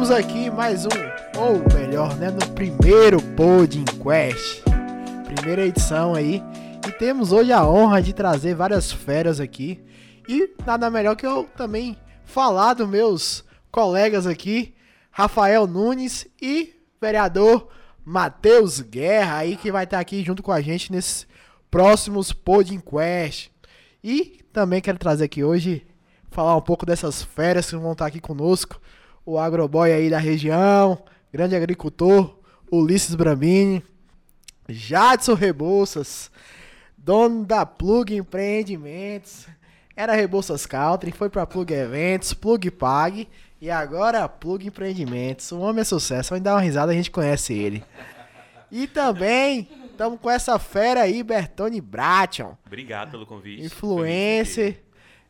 Estamos aqui mais um, ou melhor, né, no primeiro Pod Quest, primeira edição aí, e temos hoje a honra de trazer várias feras aqui, e nada melhor que eu também falar dos meus colegas aqui, Rafael Nunes e vereador Matheus Guerra aí que vai estar aqui junto com a gente nesses próximos Pod Quest. E também quero trazer aqui hoje falar um pouco dessas férias que vão estar aqui conosco o agroboy aí da região, grande agricultor, Ulisses Brambini, Jadson Rebouças, dono da Plug Empreendimentos, era Rebouças Country, foi para Plug Eventos, Plug Pag e agora Plug Empreendimentos. O homem é sucesso, vai dar uma risada, a gente conhece ele. E também estamos com essa fera aí, Bertone Bration. Obrigado pelo convite. Influencer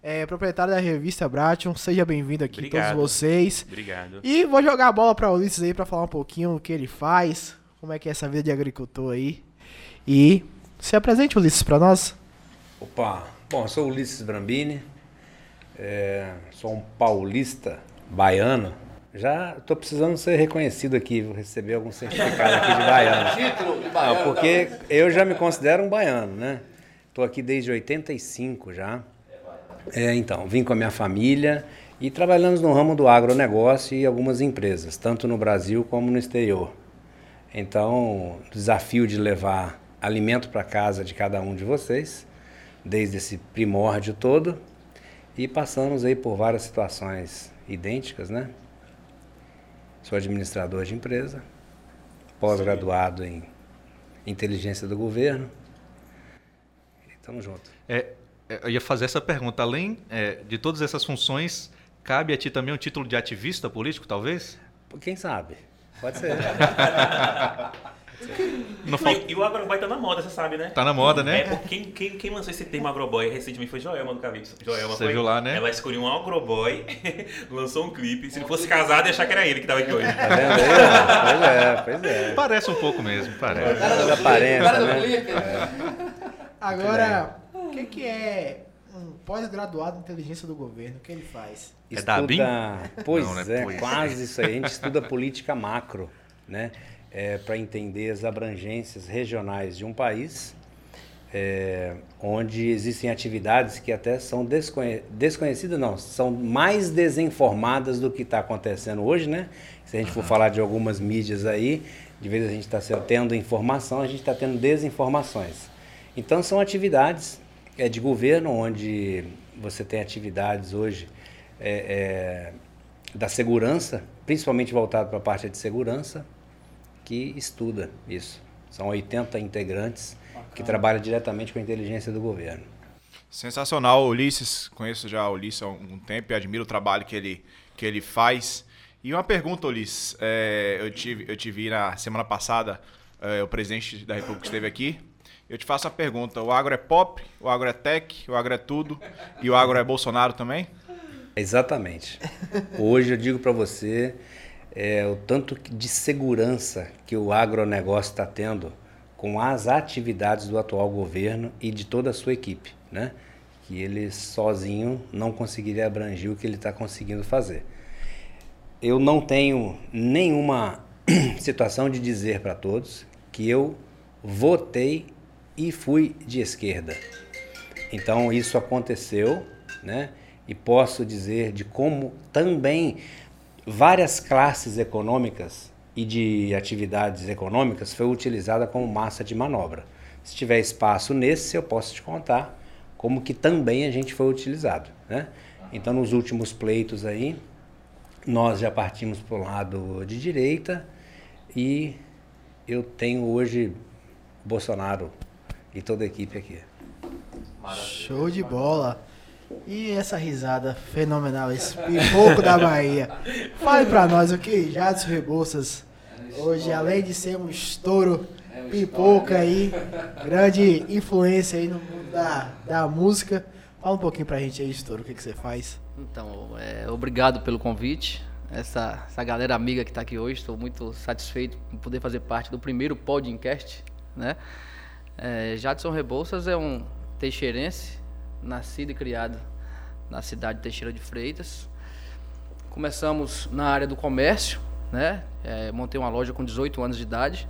é, proprietário da revista Bration. Seja bem-vindo aqui, Obrigado. todos vocês. Obrigado. E vou jogar a bola para o Ulisses aí para falar um pouquinho o que ele faz, como é que é essa vida de agricultor aí. E se apresente, Ulisses, para nós. Opa, bom, eu sou Ulisses Brambini, é, sou um paulista baiano. Já estou precisando ser reconhecido aqui, vou receber algum certificado aqui de baiano. Título de baiano. Não, porque eu já me considero um baiano, né? Estou aqui desde 85 já. É, então, vim com a minha família e trabalhamos no ramo do agronegócio e algumas empresas, tanto no Brasil como no exterior. Então, o desafio de levar alimento para casa de cada um de vocês, desde esse primórdio todo, e passamos aí por várias situações idênticas, né? Sou administrador de empresa, pós-graduado em inteligência do governo. Estamos juntos. É, é, eu ia fazer essa pergunta. Além é, de todas essas funções, cabe a ti também um título de ativista político, talvez? Quem sabe? Pode ser. Não fal... E o agroboy tá na moda, você sabe, né? Tá na moda, né? É, quem, quem, quem lançou esse termo agroboy recentemente foi Joelma do Cavito. Joelma você foi, viu lá, né? Ela escolheu um agroboy, lançou um clipe. Se ele fosse casado, ia achar que era ele que tava aqui hoje. Tá pois é, pois é. Parece um pouco mesmo, parece. O cara da aparência, né? É. Agora, o que, que é um pós-graduado em inteligência do governo? O que ele faz? É estuda... da Pois não, é, é quase isso aí. A gente estuda política macro, né? É, para entender as abrangências regionais de um país, é, onde existem atividades que até são desconhe... desconhecidas, não, são mais desinformadas do que está acontecendo hoje, né? Se a gente for falar de algumas mídias aí, de vez a gente está tendo informação, a gente está tendo desinformações. Então são atividades é, de governo, onde você tem atividades hoje é, é, da segurança, principalmente voltado para a parte de segurança, que estuda isso. São 80 integrantes Bacana. que trabalham diretamente com a inteligência do governo. Sensacional, Ulisses. Conheço já o Ulisses há algum tempo e admiro o trabalho que ele, que ele faz. E uma pergunta, Ulisses. É, eu, tive, eu tive na semana passada, é, o presidente da República esteve aqui eu te faço a pergunta: o agro é pop, o agro é tech, o agro é tudo e o agro é Bolsonaro também? Exatamente. Hoje eu digo para você é, o tanto de segurança que o agronegócio está tendo com as atividades do atual governo e de toda a sua equipe, né? Que ele sozinho não conseguiria abranger o que ele está conseguindo fazer. Eu não tenho nenhuma situação de dizer para todos que eu votei e fui de esquerda. Então isso aconteceu, né? E posso dizer de como também várias classes econômicas e de atividades econômicas foi utilizada como massa de manobra. Se tiver espaço nesse, eu posso te contar como que também a gente foi utilizado, né? Então nos últimos pleitos aí, nós já partimos para o lado de direita e eu tenho hoje Bolsonaro e toda a equipe aqui. Show de bola. E essa risada fenomenal, esse pipoco da Bahia. Fale pra nós o que Jadson Rebouças, hoje, além de ser um estouro, pipoca aí, grande influência aí no mundo da, da música. Fala um pouquinho pra gente aí, estouro, o que, que você faz. Então, é, obrigado pelo convite. Essa, essa galera amiga que está aqui hoje, estou muito satisfeito por poder fazer parte do primeiro podcast, né? É, Jadson Rebouças é um teixeirense, nascido e criado na cidade de Teixeira de Freitas. começamos na área do comércio, né? É, montei uma loja com 18 anos de idade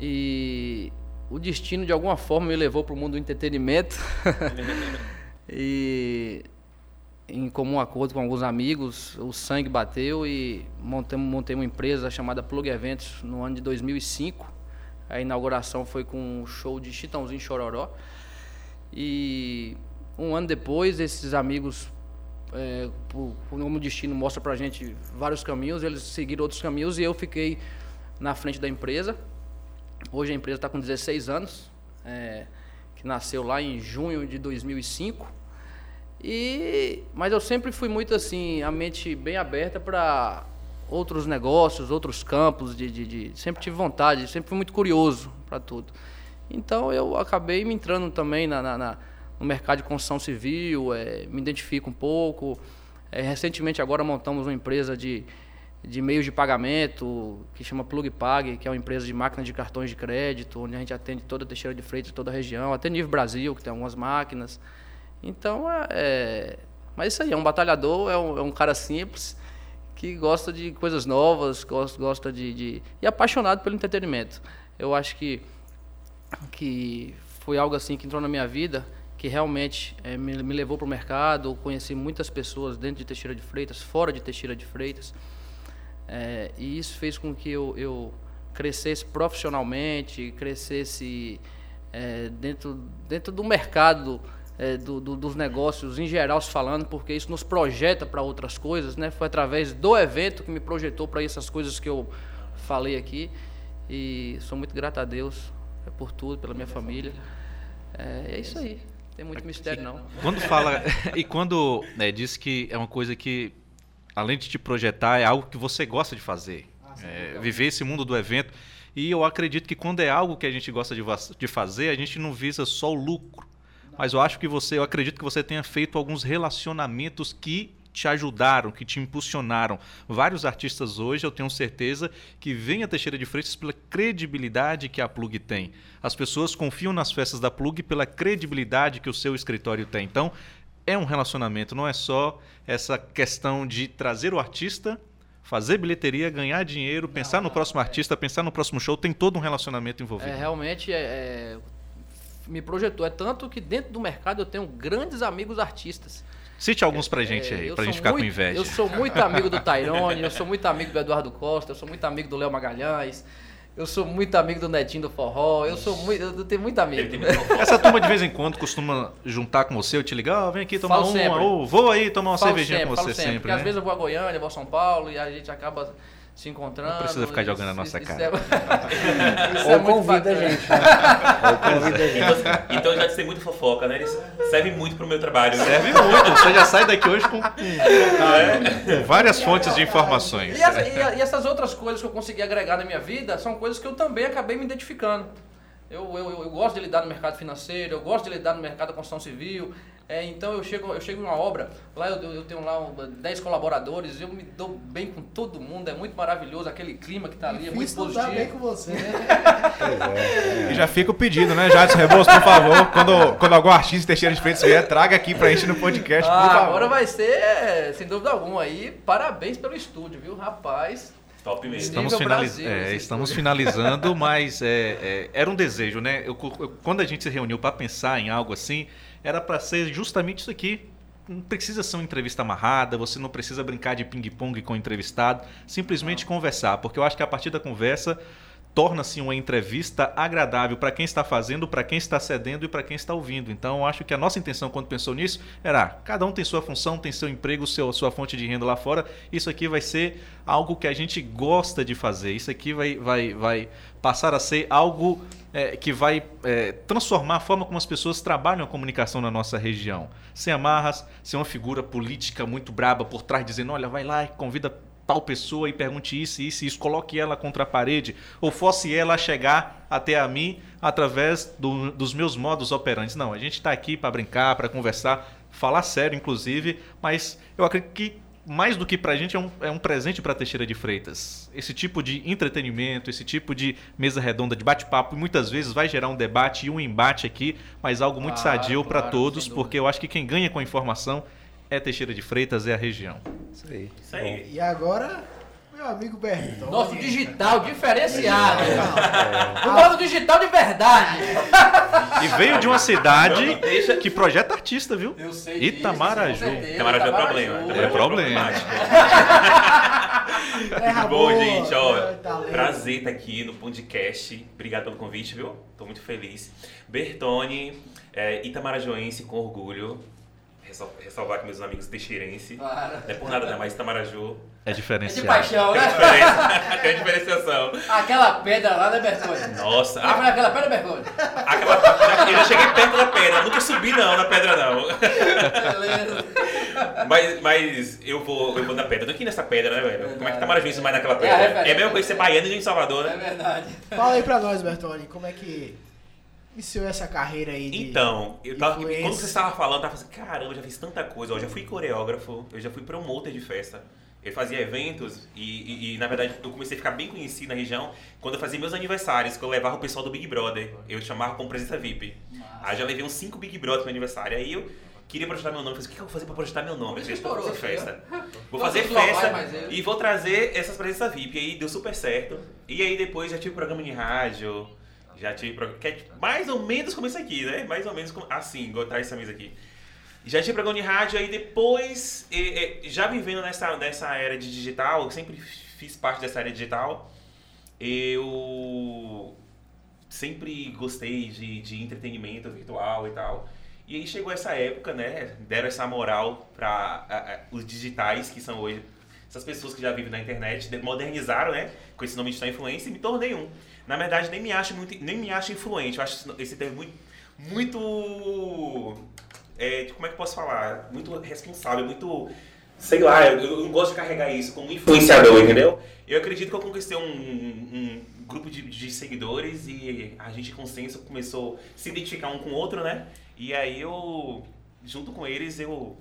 e o destino de alguma forma me levou para o mundo do entretenimento e em comum acordo com alguns amigos, o sangue bateu e montei, montei uma empresa chamada Plug Eventos no ano de 2005. A inauguração foi com um show de Chitãozinho Chororó. E um ano depois, esses amigos, é, por, por destino mostra pra gente vários caminhos, eles seguiram outros caminhos e eu fiquei na frente da empresa. Hoje a empresa está com 16 anos, é, que nasceu lá em junho de 2005. E, mas eu sempre fui muito assim, a mente bem aberta para outros negócios, outros campos, de, de, de, sempre tive vontade, sempre fui muito curioso para tudo. Então eu acabei me entrando também na, na, na no mercado de construção civil, é, me identifico um pouco. É, recentemente agora montamos uma empresa de, de meios de pagamento que chama PlugPag, que é uma empresa de máquinas de cartões de crédito, onde a gente atende toda a Teixeira de Freitas, toda a região, até nível Brasil, que tem algumas máquinas. Então, é, é, mas isso aí, é um batalhador, é um, é um, cara simples, que gosta de coisas novas, gosta, gosta de, de, e apaixonado pelo entretenimento. Eu acho que, que foi algo assim que entrou na minha vida, que realmente é, me, me, levou para o mercado, conheci muitas pessoas dentro de Teixeira de Freitas, fora de Teixeira de Freitas, é, e isso fez com que eu, eu crescesse profissionalmente, crescesse é, dentro, dentro do mercado é, do, do, dos negócios em geral se falando, porque isso nos projeta para outras coisas, né? Foi através do evento que me projetou para essas coisas que eu falei aqui e sou muito grato a Deus é, por tudo, pela minha família. É, é isso aí. Tem muito mistério não. Quando fala e quando né, diz que é uma coisa que além de te projetar é algo que você gosta de fazer, é, viver esse mundo do evento. E eu acredito que quando é algo que a gente gosta de, de fazer, a gente não visa só o lucro mas eu acho que você, eu acredito que você tenha feito alguns relacionamentos que te ajudaram, que te impulsionaram. Vários artistas hoje, eu tenho certeza, que vêm a Teixeira de Freitas pela credibilidade que a Plug tem. As pessoas confiam nas festas da Plug pela credibilidade que o seu escritório tem. Então, é um relacionamento, não é só essa questão de trazer o artista, fazer bilheteria, ganhar dinheiro, pensar no próximo artista, pensar no próximo show, tem todo um relacionamento envolvido. É, realmente, é, é me projetou. É tanto que dentro do mercado eu tenho grandes amigos artistas. Cite alguns pra gente aí, é, pra gente ficar muito, com inveja. Eu sou muito amigo do Tyrone, eu sou muito amigo do Eduardo Costa, eu sou muito amigo do Léo Magalhães. Eu sou muito amigo do Netinho do Forró, eu sou muito, eu tenho muito amigo. Essa turma de vez em quando costuma juntar com você, eu te ligar, oh, vem aqui tomar falo uma, ou vou aí tomar uma falo cervejinha sempre, com você sempre, sempre porque né? às vezes eu vou a Goiânia, vou a São Paulo e a gente acaba se encontrando. Não precisa ficar jogando na nossa isso cara. É, isso é Ou convida a gente. Né? Ou convida a gente. Então, então já sei muito fofoca, né? Eles servem muito pro meu trabalho. Né? Serve muito. Você já sai daqui hoje com, com várias fontes de informações. E, essa, e, essas outras coisas que eu consegui agregar na minha vida são coisas que eu também acabei me identificando. Eu, eu, eu gosto de lidar no mercado financeiro, eu gosto de lidar no mercado da construção civil, é, então eu chego, eu chego em uma obra, lá eu, eu tenho lá 10 colaboradores, eu me dou bem com todo mundo, é muito maravilhoso aquele clima que está ali, é muito positivo. Tá bem com você, né? é, E já fica o pedido, né, Jadson Rebouças, por favor, quando, quando algum artista Teixeira de Freitas vier, traga aqui pra gente no podcast, ah, Agora vai ser, sem dúvida alguma, aí, parabéns pelo estúdio, viu, rapaz? Top mesmo. Estamos, finaliz... É, estamos finalizando, mas é, é, era um desejo, né? Eu, eu, quando a gente se reuniu para pensar em algo assim, era para ser justamente isso aqui. Não precisa ser uma entrevista amarrada, você não precisa brincar de ping-pong com o entrevistado, simplesmente não. conversar, porque eu acho que a partir da conversa torna-se uma entrevista agradável para quem está fazendo, para quem está cedendo e para quem está ouvindo. Então, eu acho que a nossa intenção quando pensou nisso era: cada um tem sua função, tem seu emprego, seu, sua fonte de renda lá fora. Isso aqui vai ser algo que a gente gosta de fazer. Isso aqui vai, vai, vai passar a ser algo é, que vai é, transformar a forma como as pessoas trabalham a comunicação na nossa região. Sem amarras, sem uma figura política muito braba por trás dizendo: olha, vai lá e convida tal pessoa e pergunte isso, isso, isso, coloque ela contra a parede, ou fosse ela chegar até a mim através do, dos meus modos operantes. Não, a gente está aqui para brincar, para conversar, falar sério, inclusive, mas eu acredito que mais do que para a gente é um, é um presente para Teixeira de Freitas. Esse tipo de entretenimento, esse tipo de mesa redonda de bate-papo, muitas vezes vai gerar um debate e um embate aqui, mas algo muito claro, sadio para claro, todos, porque eu acho que quem ganha com a informação é Teixeira de Freitas, é a região. Isso aí. Isso aí. E agora, meu amigo Bertão. Nosso digital diferenciado. O nosso digital de verdade. E veio de uma cidade deixa- que projeta artista, viu? Eu sei Itamaraju. Itamaraju é problema. É problema. Terra Bom, gente, ó, é, talento. prazer estar aqui no podcast. Obrigado pelo convite, viu? Tô muito feliz. Bertone, é, Itamarajoense com orgulho. Ressal- Ressalvar que meus amigos teixeirense. Claro. Não é por nada, não, mas Itamarajú É É de diferenciado. paixão, tem né? diferença, tem diferenciação. Aquela pedra lá, né, Bertone? Nossa, Ah, ah, aquela pedra, Bertone? aquela, eu já cheguei perto da pedra, nunca subi não na pedra não. Beleza. Mas, mas eu vou eu vou na pedra. Eu tô aqui nessa pedra, né, velho? Como é que Itamarajuense mais naquela É a pedra? É, referência. a mesma coisa ser baiano e em Salvador, É né? verdade. Fala aí pra nós, Bertone, como é que iniciou essa carreira aí de... Então, eu tava, influência. quando você estava falando, eu tava assim, caramba, eu já fiz tanta coisa. ó, Eu já fui coreógrafo, eu já fui promotor de festa. Eu fazia eventos e, e- e, na verdade, eu comecei a ficar bem conhecido na região quando eu fazia meus aniversários, que eu levava o pessoal do Big Brother. Eu chamava como presença VIP. Aí eu já levei uns 5 Big Brother pro meu aniversário. Aí eu queria projetar meu nome. Eu falei, o que que eu vou fazer pra projetar meu nome? Eu falei, vou fazer festa. Vou fazer festa e vou trazer essas presenças VIP. E aí deu super certo. E aí depois já tive programa de rádio, já tive programa. Que é mais ou menos como isso aqui, né? Mais ou menos como, assim, igual traz essa mesa aqui. Já tive programa de rádio, aí depois, eh, eh, já vivendo nessa, nessa era de digital, sempre fiz parte dessa área digital, eu sempre gostei de, de entretenimento virtual e tal. E aí chegou essa época, né? Deram essa moral para os digitais, que são hoje essas pessoas que já vivem na internet, de- modernizaram, né? Com esse nome digital influencer e me tornei um. Na verdade, nem me acho muito, nem me acho influente. Eu acho esse termo muito, muito, é, como é que eu posso falar? Muito responsável, muito, sei lá. Eu, eu não gosto de carregar isso como influenciador, entendeu? Eu acredito que eu conquistei um, um grupo de, de seguidores e a gente consenso começou a se identificar um com o outro, né? E aí eu, junto com eles, eu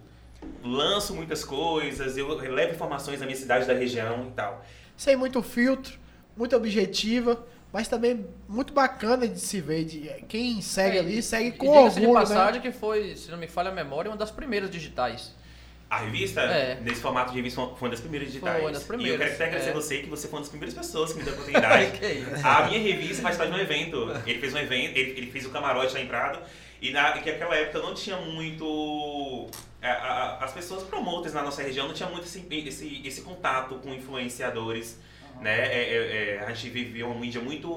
lanço muitas coisas, eu levo informações da minha cidade, da região e tal. Sem muito filtro, muito objetiva, mas também muito bacana de se ver. De, quem segue É, ali, e- segue e com diga-se de orgulho, passagem né? que foi, se não me falha a memória, uma das primeiras digitais. A revista, É. nesse formato de revista, foi uma das primeiras digitais. Foi uma das E eu primeiras, quero até agradecer é. a você que você foi uma das primeiras pessoas que me deu a oportunidade. Que isso. A minha revista participava de um evento. Ele fez um evento, ele, ele fez o camarote lá em Prado. E na, que naquela época não tinha muito. a- a- as pessoas promoters na nossa região não tinha muito esse, esse, esse contato com influenciadores. Né? É, é, é, a gente vivia uma mídia muito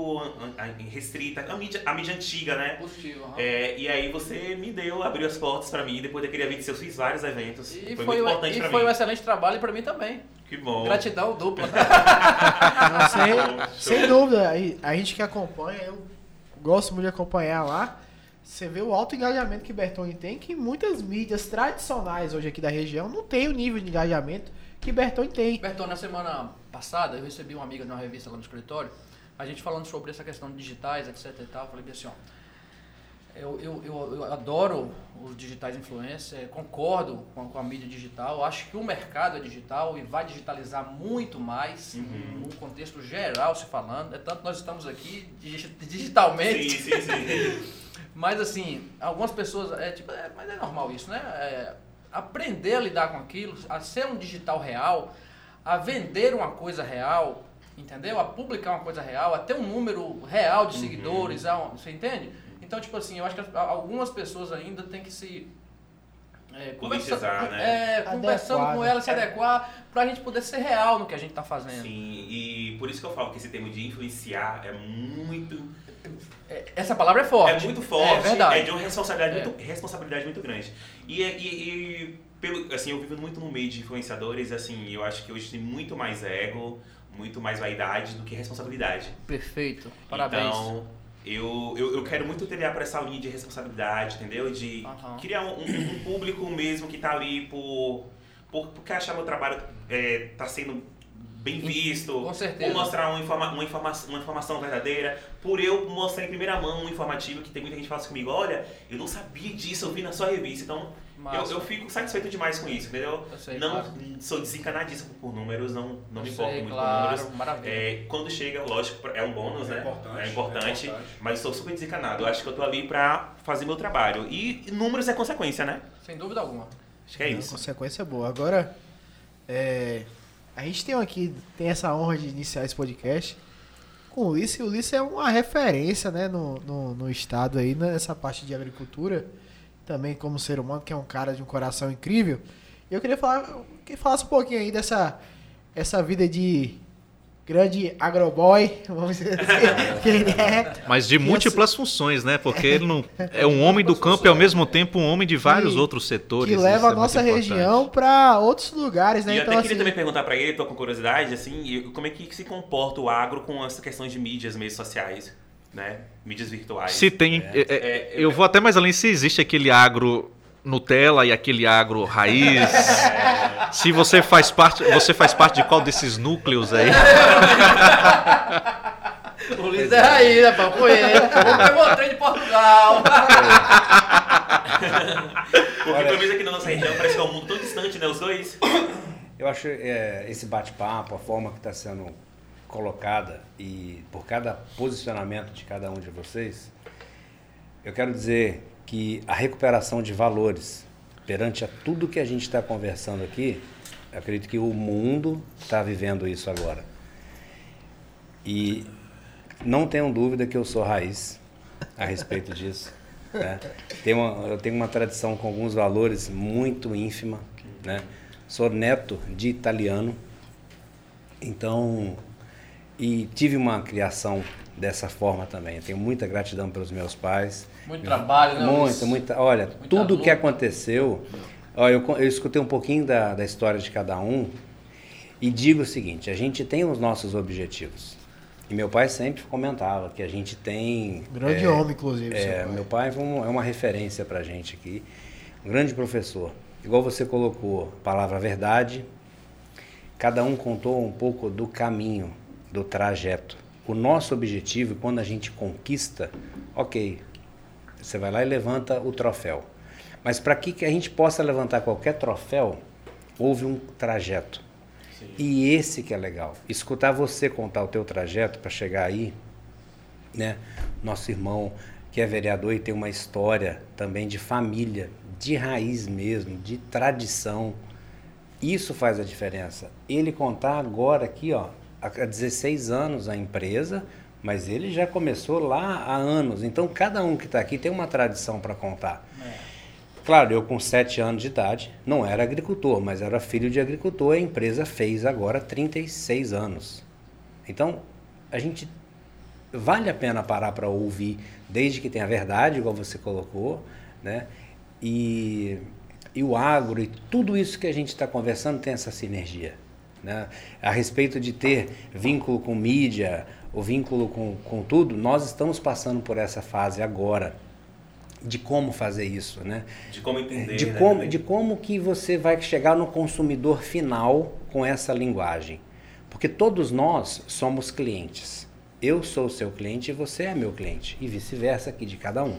restrita, a mídia, a mídia antiga, né? Positivo, aham. É, e aí você me deu, abriu as portas pra mim. Depois daquele evento seu, eu fiz vários eventos. E foi, foi, muito importante e pra foi mim. um excelente trabalho para mim também. Que bom. Gratidão dupla. Não, sem, sem dúvida, a gente que acompanha, eu gosto muito de acompanhar lá. Você vê o alto engajamento que Bertone tem, que muitas mídias tradicionais hoje aqui da região não tem o nível de engajamento que Bertone tem. Berton, na semana passada eu recebi uma amiga de uma revista lá no escritório, a gente falando sobre essa questão de digitais, etc e tal. Eu falei assim, ó, eu, eu, eu, eu adoro os digitais influencers, concordo com a, com a mídia digital, acho que o mercado é digital e vai digitalizar muito mais, Uhum. num contexto geral se falando. É tanto que nós estamos aqui digi- digitalmente. Sim, sim, sim. Mas assim, algumas pessoas, é tipo, é, mas é normal isso, né? É, aprender a lidar com aquilo, a ser um digital real, a vender uma coisa real, entendeu? A publicar uma coisa real, a ter um número real de Uhum. seguidores, a- você entende? Então, tipo assim, eu acho que as- algumas pessoas ainda têm que se é, Politizar, conversa- né? é, conversando com né? ela, se adequar, pra gente poder ser real no que a gente tá fazendo. Sim, e por isso que eu falo que esse termo de influenciar é muito, É, Essa palavra é forte. é muito forte, É verdade. é de uma responsabilidade, É. muito, responsabilidade muito grande. E, é- e, e pelo, assim, eu vivo muito no meio de influenciadores, assim, eu acho que hoje tem muito mais ego, muito mais vaidade do que responsabilidade. Perfeito. Parabéns. Então, eu, eu, eu quero muito trilhar para essa linha de responsabilidade, entendeu? De Aham. criar um, um- um público mesmo que tá ali por, por porque achar meu trabalho é, tá sendo bem visto, Com certeza. por mostrar uma, informa, uma, informa, uma informação verdadeira, por eu mostrar em primeira mão um informativo que tem muita gente que fala assim comigo, olha, eu não sabia disso, eu vi na sua revista, então eu, eu fico satisfeito demais com isso, entendeu? Eu sei, não claro. sou desencanadíssimo por números, não, não me importo sei, muito claro, com números. maravilha. É, quando chega, lógico, é um bônus, É né? importante, É importante, é importante. mas estou super desencanado. Eu acho que eu tô ali pra fazer meu trabalho. E números é consequência, né? Sem dúvida alguma. Acho que é isso. consequência boa. Agora, é, a gente tem aqui, tem essa honra de iniciar esse podcast com o Ulisses. E o Ulisses é uma referência, né, no, no, no estado aí, nessa parte de agricultura. Também como ser humano, que é um cara de um coração incrível. E eu queria falar, que falasse um pouquinho aí dessa essa vida de grande agroboy, vamos dizer assim, que ele é. Mas de múltiplas funções, né? Porque ele não é um homem do campo e ao mesmo tempo um homem de vários Que- outros setores. que leva é a nossa importante. região para outros lugares, né? E eu então, até queria assim, também perguntar pra ele, tô com curiosidade, assim, como é que se comporta o agro com essa questão de mídias, meios sociais, né? Mídias virtuais. Se tem. é, é, É, eu vou até mais além se existe aquele agro Nutella e aquele agro raiz. Se você faz parte, você faz parte de qual desses núcleos aí? O Ulisses é raiz, né, papo ele. O trem de Portugal. Porque pelo menos aqui na nossa região parece que é um mundo tão distante, né? Os dois. Eu acho é, esse bate-papo, a forma que está sendo colocada e por cada posicionamento de cada um de vocês, eu quero dizer que a recuperação de valores perante a tudo que a gente está conversando aqui, acredito que o mundo está vivendo isso agora. E não tenham dúvida que eu sou raiz a respeito disso. né? Tem uma- eu tenho uma tradição com alguns valores muito ínfima. Né? Sou neto de italiano, então e tive uma criação dessa forma também. Eu tenho muita gratidão pelos meus pais. Muito trabalho, né, Muita, muita. Olha, Muita tudo que luta. aconteceu. Olha, eu, eu escutei um pouquinho da, da história de cada um e digo o seguinte: a gente tem os nossos objetivos. E meu pai sempre comentava que a gente tem. grande é, homem, inclusive. seu é, pai. meu pai um- é uma referência pra gente aqui. Um grande professor. Igual você colocou, palavra verdade. Cada um contou um pouco do caminho, do trajeto. O nosso objetivo, quando a gente conquista, ok, você vai lá e levanta o troféu. Mas para que, a gente possa levantar qualquer troféu, houve um trajeto. E esse que é legal. Escutar você contar o teu trajeto para chegar aí, né? Nosso irmão que é vereador e tem uma história também de família, de raiz mesmo, de tradição. Isso faz a diferença. Ele contar agora aqui, ó, há 16 anos a empresa, mas ele já começou lá há anos. Então cada um que está aqui tem uma tradição para contar. Claro, eu com 7 anos de idade não era agricultor, mas era filho de agricultor. A empresa fez agora 36 anos. Então, a gente vale a pena parar para ouvir, desde que tenha verdade, igual você colocou, né? E, e o agro e tudo isso que a gente está conversando tem essa sinergia. Né? A respeito de ter vínculo com mídia, o vínculo com, com tudo, nós estamos passando por essa fase agora de como fazer isso, né? De como entender. de né, como, de como que você vai chegar no consumidor final com essa linguagem. Porque todos nós somos clientes. Eu sou o seu cliente e você é meu cliente. E vice-versa aqui de cada um.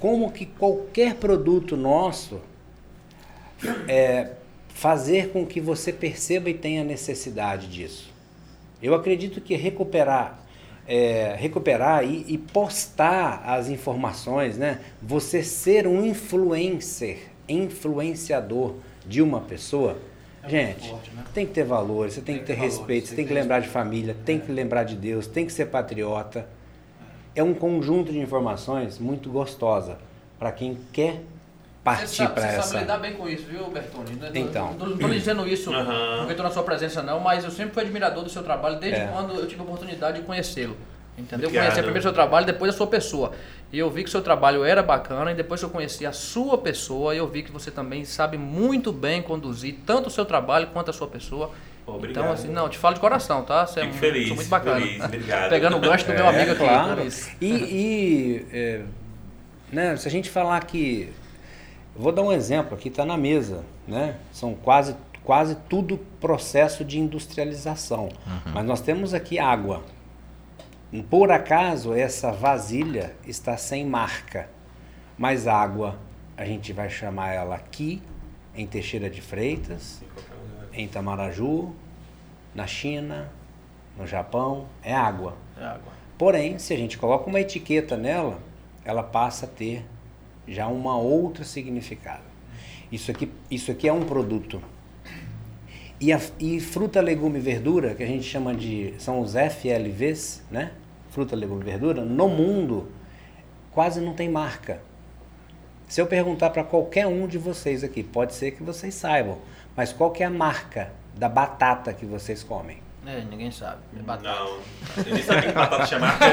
Como que qualquer produto nosso é fazer com que você perceba e tenha necessidade disso. Eu acredito que recuperar, é, recuperar e, e postar as informações, né? Você ser um influencer, influenciador de uma pessoa, gente, forte, né? tem que ter valores, você tem, que ter valores, respeito, você tem tem que lembrar de família, tem que lembrar de Deus, tem que ser patriota. É um conjunto de informações muito gostosa para quem quer partir para você essa. sabe lidar bem com isso, viu, Bertone? Não- Então. Não estou dizendo isso Aham. porque estou na sua presença, não, mas eu sempre fui admirador do seu trabalho desde É. quando eu tive a oportunidade de conhecê-lo. Entendeu? Obrigado. Conhecer primeiro o seu trabalho, depois a sua pessoa. E eu vi que o seu trabalho era bacana, e depois que eu conheci a sua pessoa, eu vi que você também sabe muito bem conduzir tanto o seu trabalho quanto a sua pessoa. Obrigado. Então, assim, não, te falo de coração, tá? Você é Fico feliz, muito bacana. feliz, obrigado. Pegando o gancho do meu amigo É, aqui. claro. E, e, é, né, se a gente falar que. Vou dar um exemplo aqui, está na mesa. Né? São quase, quase tudo processo de industrialização. Mas nós temos aqui água. Por acaso, essa vasilha está sem marca. Mas água, a gente vai chamar ela aqui, em Teixeira de Freitas, em Itamaraju, na China, no Japão, é água. É água. Porém, se a gente coloca uma etiqueta nela, ela passa a ter já uma outra significado. Isso aqui, isso aqui é um produto. E, a, e fruta, legume e verdura, que a gente chama de. são os FLVs, né? Fruta, legume e verdura, no mundo quase não tem marca. Se eu perguntar para qualquer um de vocês aqui, pode ser que vocês saibam, mas qual que é a marca da batata que vocês comem? É, ninguém sabe. É batata. Não. Nem sabia que batata marca.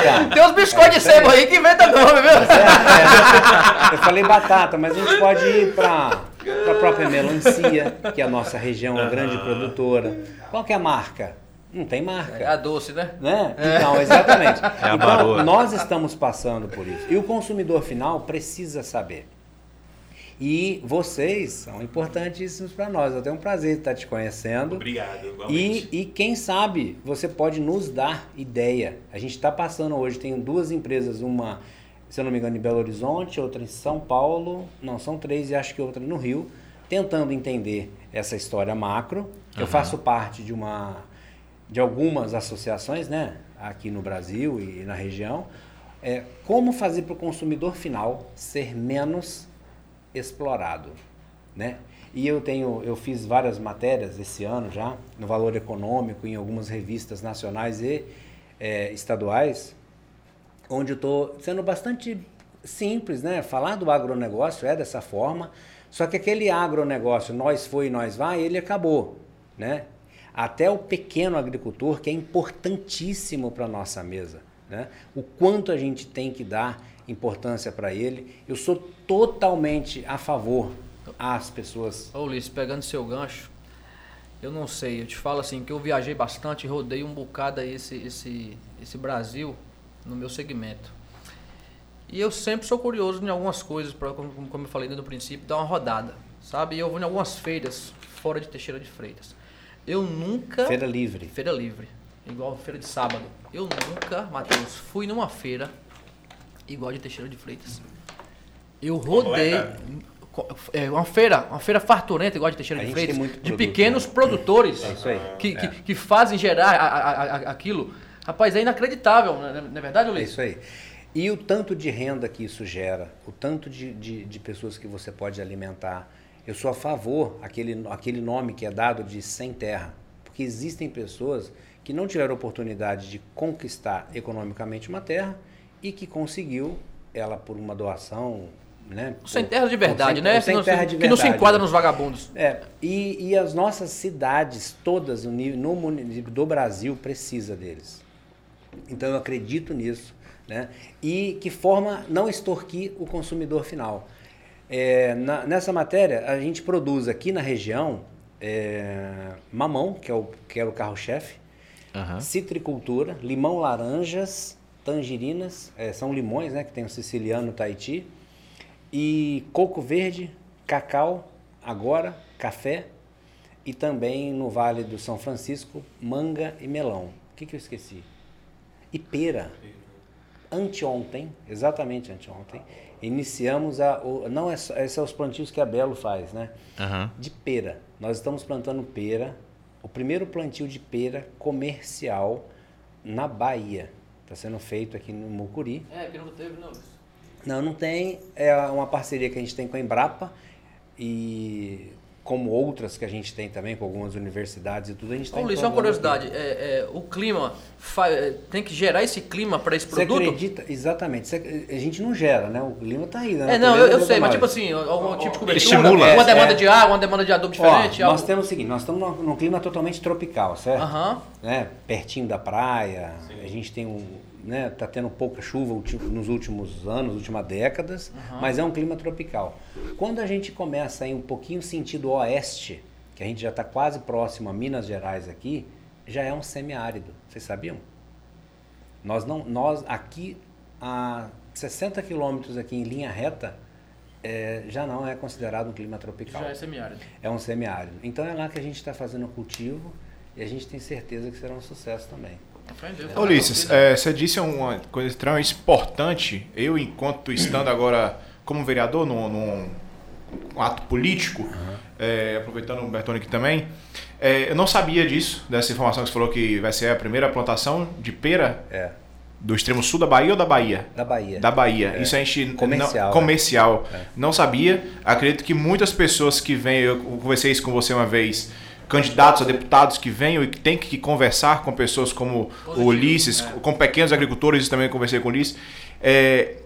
É, Tem uns biscoitos de sebo aí que inventa nome, viu? é, eu falei batata, mas a gente pode ir para a própria melancia, que é a nossa região, uma grande produtora. Qual que é a marca? Não tem marca. É a doce, né? Né? Então, exatamente. a então, nós estamos passando por isso. E o consumidor final precisa saber. E vocês são importantíssimos para nós. Eu tenho um prazer estar te conhecendo. Obrigado, E, igualmente. e quem sabe você pode nos dar ideia. A gente está passando hoje, tem duas empresas, uma, se eu não me engano, em Belo Horizonte, outra em São Paulo, não, são três e acho que outra no Rio, tentando entender essa história macro. Eu faço parte de uma de algumas associações, né, aqui no Brasil e na região. É, como fazer para o consumidor final ser menos explorado, né? E eu tenho, eu fiz várias matérias esse ano já no Valor Econômico em algumas revistas nacionais e eh, estaduais, onde eu estou sendo bastante simples, né? Falar do agronegócio é dessa forma, só que aquele agronegócio nós foi e nós vai, ele acabou, né? Até o pequeno agricultor, que é importantíssimo para a nossa mesa, né? O quanto a gente tem que dar importância para ele. Eu sou totalmente a favor às pessoas. Ô Ulisses, pegando seu gancho, eu não sei, eu te falo assim, que eu viajei bastante, rodei um bocado aí esse, esse, esse Brasil no meu segmento. E eu sempre sou curioso em algumas coisas, pra, como, como eu falei no princípio, dar uma rodada, sabe? E eu vou em algumas feiras fora de Teixeira de Freitas. Eu nunca... Feira livre. Feira livre, igual feira de sábado. Eu nunca, Matheus, fui numa feira igual de Teixeira de Freitas. Eu rodei. É uma feira, uma feira farturenta igual de Teixeira A de Freitas, muito de produto, pequenos né? produtores É isso aí. que, que, que fazem gerar a- a- a- aquilo. Rapaz, é inacreditável, não é não é verdade, É Ulisses? isso aí. E o tanto de renda que isso gera, o tanto de, de, de pessoas que você pode alimentar. Eu sou a favor aquele, aquele nome que é dado de sem terra. Porque existem pessoas que não tiveram oportunidade de conquistar economicamente uma terra e que conseguiu ela por uma doação, né? Sem terra de verdade, sem- né? Sem não, terra de que não se verdade, enquadra né? nos vagabundos. É, e, e as nossas cidades todas no, no município do Brasil precisa deles. Então eu acredito nisso, né? E que forma não extorquir o consumidor final. É, na- nessa matéria a gente produz aqui na região é, mamão, que é o, que é o carro-chefe, Aham. citricultura, limão, laranjas, tangerinas, é, são limões, né? Que tem o siciliano, Tahiti, e coco verde, cacau, agora café e também no Vale do São Francisco manga e melão. O que, que eu esqueci? E pera. Anteontem, exatamente anteontem, iniciamos a. O, não é esses são os plantios que a Belo faz, né? Aham. de pera. Nós estamos plantando pera, o primeiro plantio de pera comercial na Bahia. Está sendo feito aqui no Mucuri. É, que não teve, não. Não, não tem. É uma parceria que a gente tem com a Embrapa e como outras que a gente tem também com algumas universidades e tudo, a gente está Ô, Ulisses, uma curiosidade. É, é, o clima fa- é, tem que gerar esse clima para esse Você produto? acredita? Exatamente. Você- a gente não gera, né? O clima está aí, né? É, não, eu, eu sei, mas tipo assim, algum tipo de cobertura, Estimula. uma É, demanda é. de água, uma demanda de adubo Ó, diferente. nós algo- temos o seguinte, nós estamos num, num clima totalmente tropical, certo? Aham. né, pertinho da praia. A gente tem um, né, tá tendo pouca chuva nos últimos anos, últimas décadas, mas é um clima tropical. Quando a gente começa ir um pouquinho sentido oeste, que a gente já está quase próximo a Minas Gerais aqui, já é um semiárido. Vocês sabiam? Nós não, nós aqui a 60 quilômetros aqui em linha reta é, já não é considerado um clima tropical Já é semiárido. é um semiárido. Então é lá que a gente está fazendo o cultivo e a gente tem certeza que será um sucesso também. Aprendeu. Ulisses, é, você disse uma coisa extremamente importante. Eu, enquanto estando agora como vereador num, num ato político, é, aproveitando o Bertone aqui também, é, eu não sabia disso, dessa informação que você falou que vai ser a primeira plantação de pera. É. do extremo sul da Bahia ou da Bahia? Da Bahia. Da Bahia. Isso a gente É. Comercial, não, é. comercial. Não sabia. Acredito que muitas pessoas que vêm, eu conversei isso com você uma vez, candidatos a deputados que venham e que tem que conversar com pessoas como o Ulisses, com pequenos agricultores, também conversei com o Ulisses. É,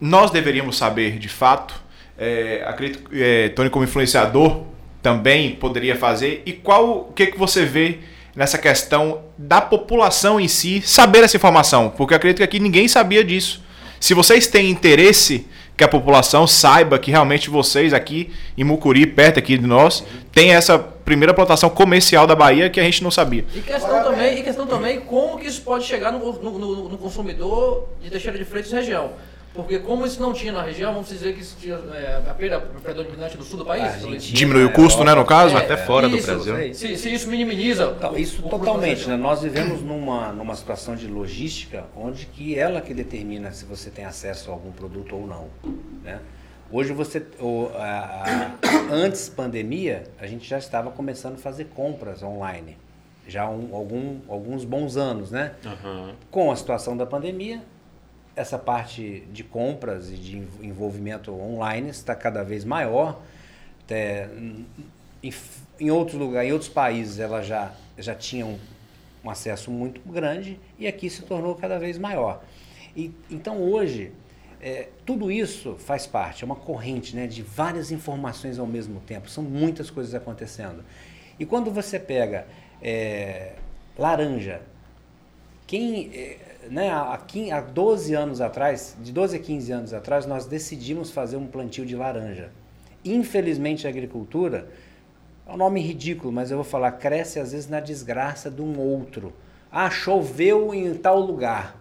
nós deveríamos saber de fato. É, acredito que é, Tony como influenciador também poderia fazer. E qual o que, que você vê nessa questão da população em si saber essa informação? Porque eu acredito que aqui ninguém sabia disso. Se vocês têm interesse que a população saiba que realmente vocês aqui em Mucuri, perto aqui de nós, tem essa primeira plantação comercial da Bahia que a gente não sabia. E questão, também, e questão também como que isso pode chegar no, no- no- consumidor de Teixeira de Freitas região. Porque como isso não tinha na região, vamos dizer que isso tinha é, a pera predominante do sul do país. Argentina, Diminui o custo, né, no caso? É, Até fora do isso, Brasil. Se, se isso minimiza. Então, isso o- o totalmente, região. né? Nós vivemos numa, numa situação de logística onde que ela que determina se você tem acesso a algum produto ou não, né? Hoje você, o- a- a- antes pandemia, a gente já estava começando a fazer compras online, já há um- algum, alguns bons anos, né? Aham. Com a situação da pandemia, essa parte de compras e de env- envolvimento online está cada vez maior. Até, em, em outros lugares, em outros países, ela já, já tinha um, um acesso muito grande e aqui se tornou cada vez maior. E, então hoje, é, tudo isso faz parte, é uma corrente né, de várias informações ao mesmo tempo, são muitas coisas acontecendo. E quando você pega é, laranja, quem, eh, né, há, quin- há 12 anos atrás, de 12 a 15 anos atrás, nós decidimos fazer um plantio de laranja. Infelizmente, a agricultura, é um nome ridículo, mas eu vou falar, cresce às vezes na desgraça de um outro. Ah, choveu em tal lugar,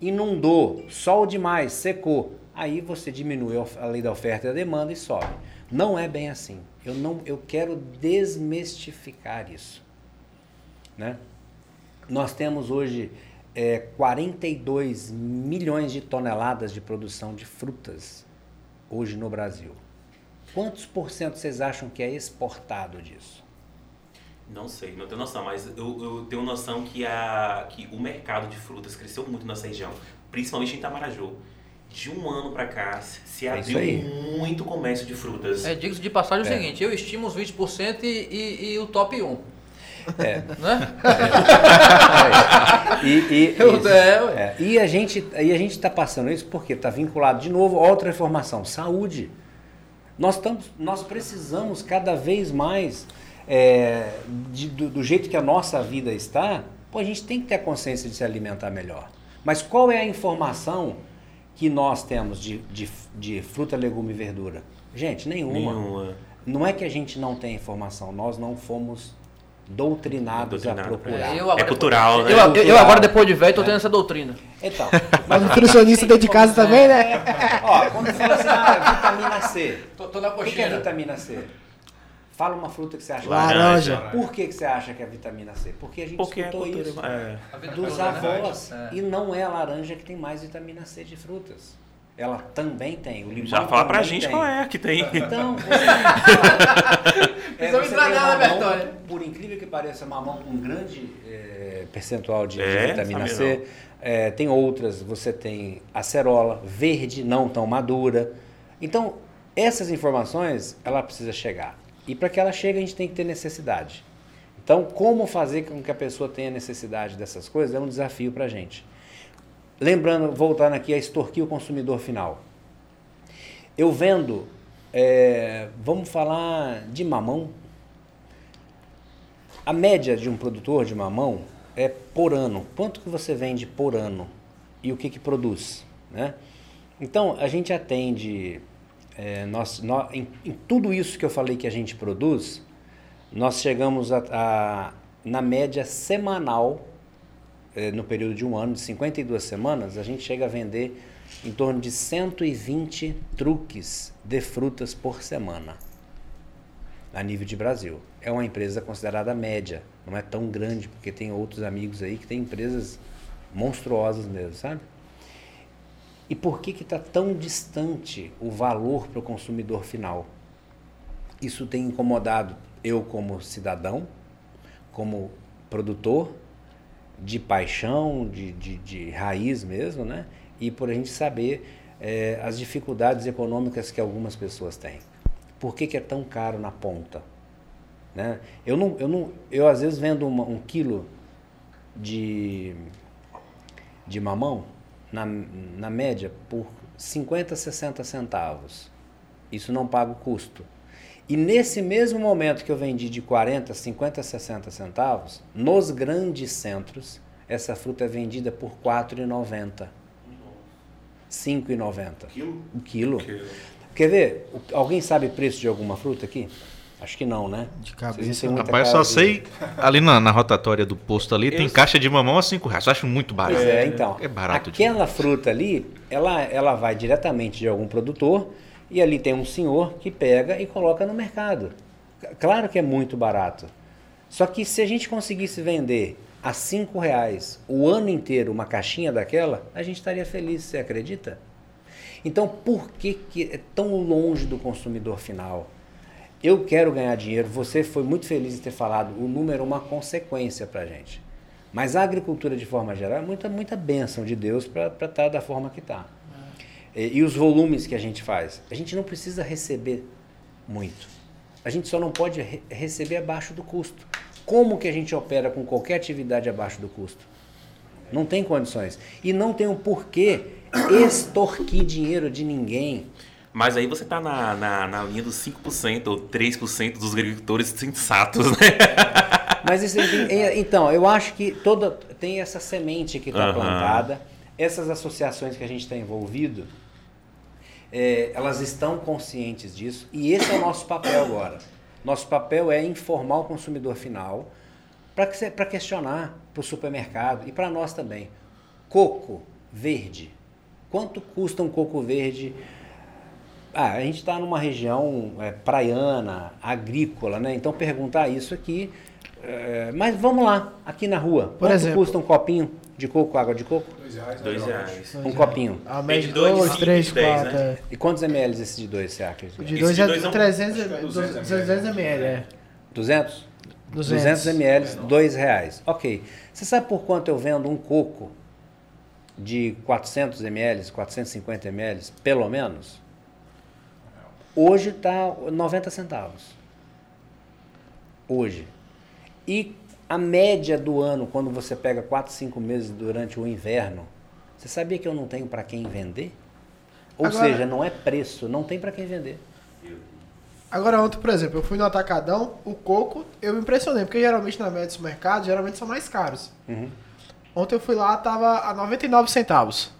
inundou, sol demais, secou. Aí você diminui a lei da oferta e da demanda e sobe. Não é bem assim. Eu, não, eu quero desmistificar isso. Né? Nós temos hoje é, 42 milhões de toneladas de produção de frutas hoje no Brasil. Quantos por cento vocês acham que é exportado disso? Não sei, não tenho noção, mas eu, eu tenho noção que, a, que o mercado de frutas cresceu muito nessa região, principalmente em Itamaraju. De um ano pra cá, se É abriu muito comércio de frutas. É, diga-se de passagem o É. seguinte, eu estimo os 20% e, e, e o top 1. É. Né? E, e- Eu- isso. é. É, e a gente e a gente está passando isso porque está vinculado de novo a outra informação, saúde. Nós estamos, nós precisamos cada vez mais é, de- do, do jeito que a nossa vida está. Pô, a gente tem que ter a consciência de se alimentar melhor. Mas qual é a informação que nós temos de, de, de fruta, legume e verdura? Gente, nenhuma. Nenhuma. Não é que a gente não tem informação, nós não fomos doutrinados a Doutrinado, procurar. É, eu agora- cultural, né? Eu, eu- eu agora, depois de velho, tô tendo essa doutrina. Então, Mas nutricionista dentro de casa também, né? ó, quando fala assim, ah, vitamina C. Tô, tô na O que é coxinha. vitamina C? Fala uma fruta que você acha. Laranja. Por que, que você acha que é vitamina C? Porque a gente Porque é escutou cultura. isso É. dos É avós. E não é a laranja que tem mais vitamina C de frutas. Ela também tem. O limão Já fala pra gente tem. qual é que tem. Então, você, é, Precisamos você entrar tem mamão, Bertone. por incrível que pareça, mamão com grande é, percentual de, de É, vitamina sabia C. É, tem outras, você tem acerola, verde, não tão madura. Então, essas informações, ela precisa chegar. E para que ela chegue, a gente tem que ter necessidade. Então, como fazer com que a pessoa tenha necessidade dessas coisas é um desafio para a gente. Lembrando, voltando aqui a extorquir o consumidor final. Eu vendo, é, vamos falar de mamão. A média de um produtor de mamão é por ano. Quanto que você vende por ano e o que que produz, né? Então a gente atende, é, nós, nó- em, em tudo isso que eu falei que a gente produz, nós chegamos a, a- na média semanal no período de um ano, de 52 semanas, a gente chega a vender em torno de 120 truques de frutas por semana, a nível de Brasil. É uma empresa considerada média, não é tão grande, porque tem outros amigos aí que têm empresas monstruosas mesmo, sabe? E por que está tão distante o valor para o consumidor final? Isso tem incomodado eu como cidadão, como produtor de paixão, de, de, de raiz mesmo, né? E por a gente saber é, as dificuldades econômicas que algumas pessoas têm. Por que, que é tão caro na ponta? Né? Eu, não, eu, não, eu às vezes vendo uma, um quilo de, de mamão, na, na média, por 50, 60 centavos. Isso não paga o custo. E nesse mesmo momento que eu vendi de 40, 50, 60 centavos, nos grandes centros, essa fruta é vendida por R$ 4,90. R$ 5,90. Quilo? O quilo. Quer ver? Alguém sabe o preço de alguma fruta aqui? Acho que não, né? De cabeça. não Rapaz, eu só sei, ali na, na rotatória do posto ali, tem Eu- caixa de mamão a 5 reais. Eu acho muito barato. Pois é, então. É barato demais. Aquela fruta ali, ela, ela vai diretamente de algum produtor e ali tem um senhor que pega e coloca no mercado. Claro que é muito barato. Só que se a gente conseguisse vender a cinco reais o ano inteiro uma caixinha daquela, a gente estaria feliz, você acredita? Então, por que, que é tão longe do consumidor final? Eu quero ganhar dinheiro. Você foi muito feliz em ter falado. O número é uma consequência para a gente. Mas a agricultura, de forma geral, é muita, muita bênção de Deus para estar da forma que está. E, e os volumes que a gente faz. A gente não precisa receber muito. A gente só não pode re- receber abaixo do custo. Como que a gente opera com qualquer atividade abaixo do custo? Não tem condições. E não tem um porquê extorquir dinheiro de ninguém. Mas aí você tá na, na, na linha dos 5% ou 3% dos agricultores sensatos, né? Mas isso, é- então, eu acho que toda tem essa semente que está Aham. plantada, essas associações que a gente está envolvido, é, elas estão conscientes disso e esse é o nosso papel agora. Nosso papel é informar o consumidor final para questionar para o supermercado e para nós também. Coco verde. Quanto custa um coco verde? Ah, a gente está numa região é, praiana, agrícola, né? Então perguntar isso aqui. é, mas vamos lá, aqui na rua. Por Quanto exemplo. custa um copinho de coco, água de coco? Dois reais. Um copinho. A média de dois, de 2, cinco, 3, de dez, 4. né? E quantos ml esse de dois, você acha? O de Esse 2 de é dois é um- 300, acho que é 200 200 ml, é. 200? 200. 200 ml, dois reais. Ok. Você sabe por quanto eu vendo um coco de 400 ml, 450 ml, pelo menos? Hoje está 90 centavos. Hoje. E a média do ano, quando você pega 4, 5 meses durante o inverno, você sabia que eu não tenho para quem vender? Ou Agora- seja, não é preço, não tem para quem vender. Agora ontem, por exemplo, eu fui no Atacadão, o coco, eu me impressionei, porque geralmente na média dos mercados, geralmente são mais caros. Uhum. Ontem eu fui lá, tava a 99 centavos.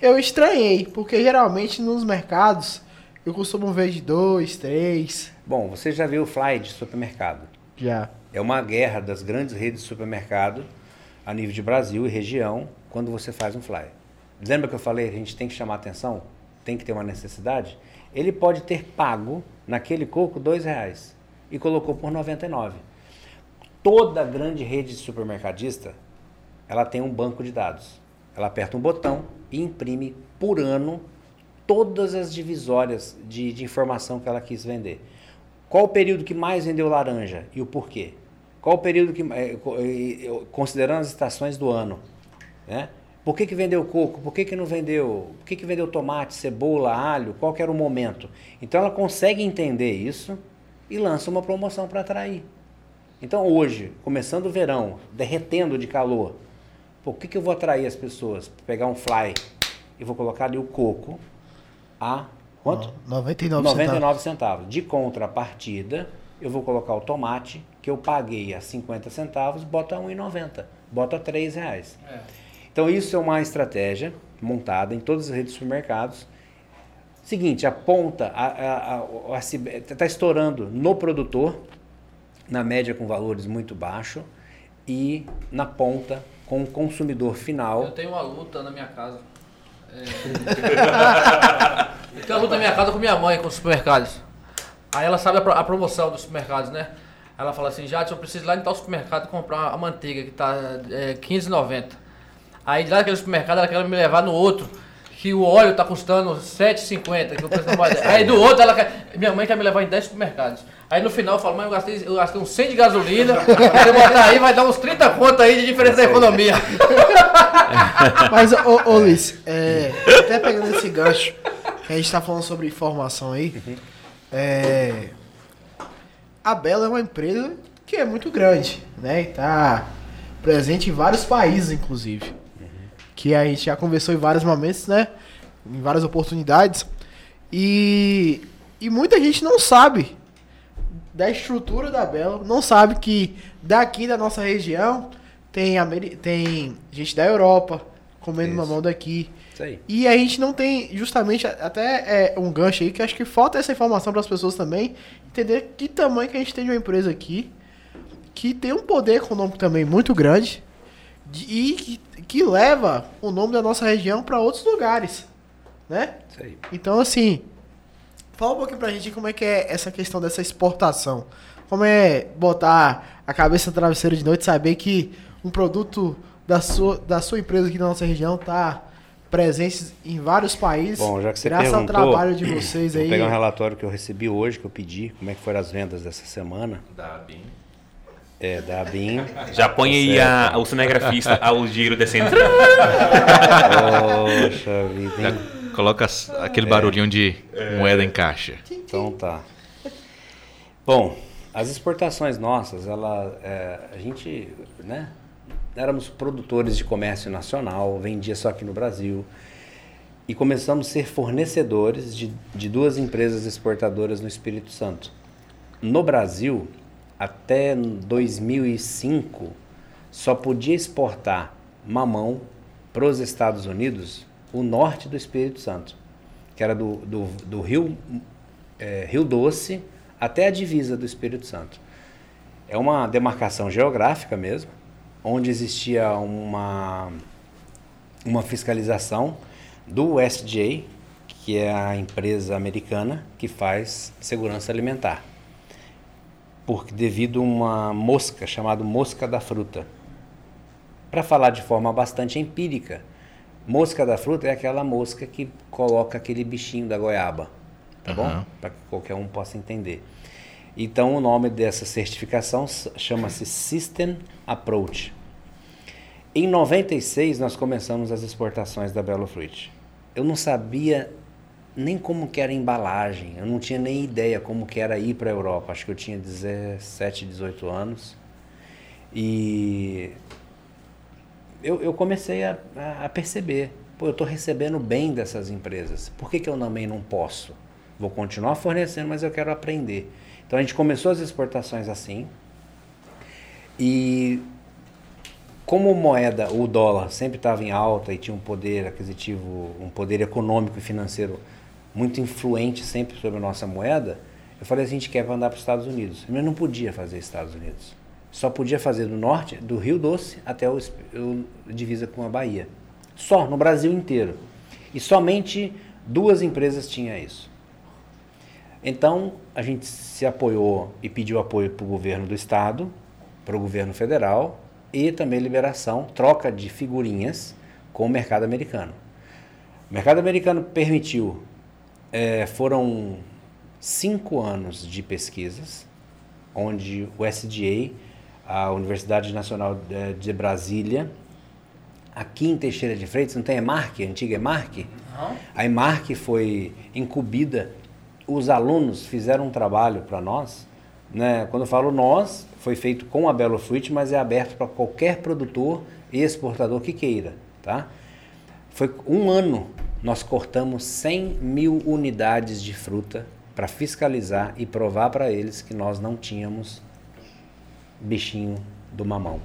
Eu estranhei, porque geralmente nos mercados eu costumo ver de 2, 3. Bom, você já viu o fly de supermercado? Já. É uma guerra das grandes redes de supermercado a nível de Brasil e região quando você faz um fly. Lembra que eu falei a gente tem que chamar atenção? Tem que ter uma necessidade? Ele pode ter pago naquele coco dois reais e colocou por 99. Toda grande rede de supermercadista ela tem um banco de dados. Ela aperta um botão e imprime por ano todas as divisórias de, de informação que ela quis vender. Qual o período que mais vendeu laranja e o porquê? Qual o período que, eh, eh, considerando as estações do ano, né? Por que, que vendeu coco? Por que, que não vendeu? Por que, que vendeu tomate, cebola, alho? Qual era o momento? Então ela consegue entender isso e lança uma promoção para atrair. Então hoje, começando o verão, derretendo de calor, por que, que eu vou atrair as pessoas? Pegar um fly e vou colocar ali o coco a quanto? 99 centavos. 99 centavos. De contrapartida, eu vou colocar o tomate, que eu paguei a 50 centavos, bota a 1,90. Bota a 3 reais. Então isso é uma estratégia montada em todas as redes de supermercados. Seguinte, a ponta está estourando no produtor, na média com valores muito baixos, e na ponta com o consumidor Eu final. tenho uma luta na minha casa. É... eu tenho uma luta na minha casa com minha mãe, com os supermercados. Aí ela sabe a, pro- a promoção dos supermercados, né? Ela fala assim, Jadson, eu preciso ir lá em tal supermercado comprar a manteiga que tá é, 15,90. Aí lá naquele supermercado ela quer me levar no outro, que o óleo tá custando 7,50, que o preço não vai Aí do outro, ela quer, minha mãe quer me levar em 10 supermercados. Aí no final eu falo, mãe, eu gastei, eu gastei uns 100 de gasolina, você botar aí, vai dar uns 30 conto aí de diferença da economia. Mas, ô, ô Luiz, é, até pegando esse gancho, a gente tá falando sobre informação aí, é, a Bela é uma empresa que é muito grande, né? E tá presente em vários países, inclusive. Que a gente já conversou em vários momentos, né? Em várias oportunidades. E, e muita gente não sabe da estrutura da Bela, não sabe que daqui da nossa região tem, Ameri tem gente da Europa comendo Isso. mamão daqui. Isso aí. E a gente não tem justamente até é, um gancho aí que acho que falta essa informação para as pessoas também entender que tamanho que a gente tem de uma empresa aqui que tem um poder econômico também muito grande de- e que, que leva o nome da nossa região para outros lugares, né? Isso aí. Então assim, fala um pouquinho pra gente como é que é essa questão dessa exportação. Como é botar a cabeça no travesseiro de noite e saber que um produto da sua, da sua empresa aqui na nossa região tá presente em vários países. Bom, já que você graças perguntou, ao trabalho de vocês vou aí. pegar um relatório que eu recebi hoje, que eu pedi, como é que foram as vendas dessa semana. Dá bem. É, da ABIN. Já põe aí a, o cinegrafista ao giro descendo. Poxa vida, Já coloca aquele barulhinho de moeda em caixa. Então tá. Bom, as exportações nossas, ela, é, a gente, né, éramos produtores de comércio nacional, vendia só aqui no Brasil. E começamos a ser fornecedores de, de duas empresas exportadoras no Espírito Santo. No Brasil, até 2005, só podia exportar mamão para os Estados Unidos o norte do Espírito Santo, que era do, do, do Rio, é, Rio Doce até a divisa do Espírito Santo. É uma demarcação geográfica mesmo, onde existia uma, uma fiscalização do USDA, que é a empresa americana que faz segurança alimentar porque devido a uma mosca chamada mosca da fruta. Para falar de forma bastante empírica, mosca da fruta é aquela mosca que coloca aquele bichinho da goiaba, tá bom? Aham. Para que qualquer um possa entender. Então o nome dessa certificação chama-se System Approach. Em 96 nós começamos as exportações da Belo Fruit. Eu não sabia nem como que era a embalagem, eu não tinha nem ideia como que era ir para a Europa. Acho que eu tinha 17, 18 anos. E eu, eu comecei a- a perceber, pô, eu estou recebendo bem dessas empresas. Por que, que eu também não posso? Vou continuar fornecendo, mas eu quero aprender. Então a gente começou as exportações assim. E como moeda, o dólar sempre estava em alta e tinha um poder aquisitivo, um poder econômico e financeiro muito influente sempre sobre a nossa moeda, eu falei assim, a gente quer mandar para os Estados Unidos. Mas não podia fazer Estados Unidos. Só podia fazer do norte, do Rio Doce até o, o divisa com a Bahia. Só, no Brasil inteiro. E somente duas empresas tinham isso. Então, a gente se apoiou e pediu apoio para o governo do estado, para o governo federal e também liberação, troca de figurinhas com o mercado americano. O mercado americano permitiu, eh, foram cinco anos de pesquisas, onde o SDA, a Universidade Nacional eh, de Brasília, aqui em Teixeira de Freitas, não tem EMARC, a antiga EMARC? A EMARC foi incumbida, os alunos fizeram um trabalho para nós, né? quando eu falo nós, foi feito com a Belo Fruit, mas é aberto para qualquer produtor e exportador que queira. Tá? Foi um ano, nós cortamos 100 mil unidades de fruta para fiscalizar e provar para eles que nós não tínhamos bichinho do mamão.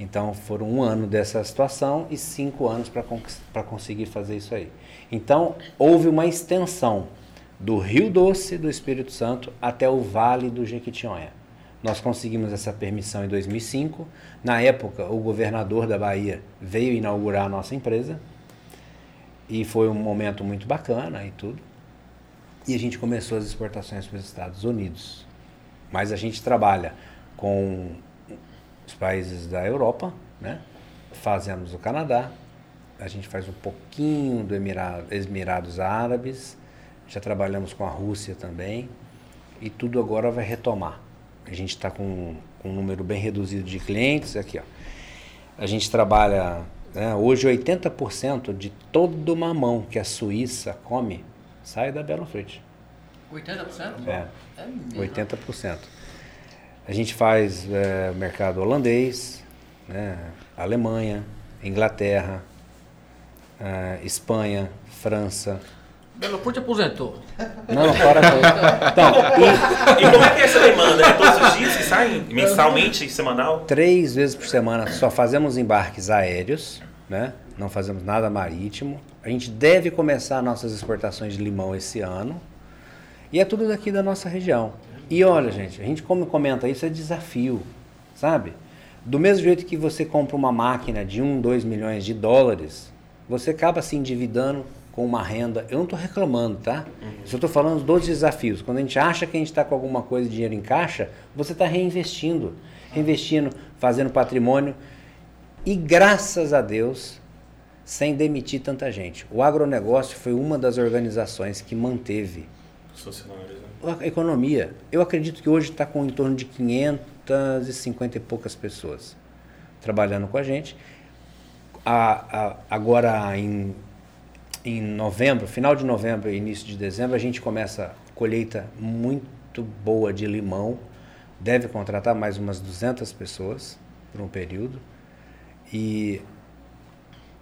Então foram um ano dessa situação e cinco anos para conseguir fazer isso aí. Então houve uma extensão do Rio Doce do Espírito Santo até o Vale do Jequitinhonha. Nós conseguimos essa permissão em 2005. Na época, o governador da Bahia veio inaugurar a nossa empresa e foi um momento muito bacana e tudo. E a gente começou as exportações para os Estados Unidos. Mas a gente trabalha com os países da Europa, né? fazemos o Canadá, a gente faz um pouquinho do Emirado, Emirados Árabes, já trabalhamos com a Rússia também, e tudo agora vai retomar. A gente está com, com, um número bem reduzido de clientes aqui. Ó. A gente trabalha, né, hoje 80% de todo mamão que a Suíça come sai da Belo Freitas. 80%? É, 80%. A gente faz é, mercado holandês, né, Alemanha, Inglaterra, é, Espanha, França. Belo Porto aposentou. Não, para com Então, E como é que é essa demanda? É todos os dias que saem? Mensalmente, semanal? três vezes por semana só fazemos embarques aéreos, né? Não fazemos nada marítimo. A gente deve começar nossas exportações de limão esse ano. E é tudo daqui da nossa região. E olha, gente, a gente como comenta isso é desafio, sabe? Do mesmo jeito que você compra uma máquina de 1, 2 milhões de dólares, você acaba se endividando com uma renda. Eu não estou reclamando, tá? Eu estou falando dos desafios. Quando a gente acha que a gente está com alguma coisa de dinheiro em caixa, você está reinvestindo. Reinvestindo, fazendo patrimônio. E graças a Deus, sem demitir tanta gente. O agronegócio foi uma das organizações que manteve né? a economia. Eu acredito que hoje está com em torno de 550 e poucas pessoas trabalhando com a gente. A, a, agora em, em novembro, final de novembro e início de dezembro, a gente começa a colheita muito boa de limão. Deve contratar mais umas 200 pessoas por um período. E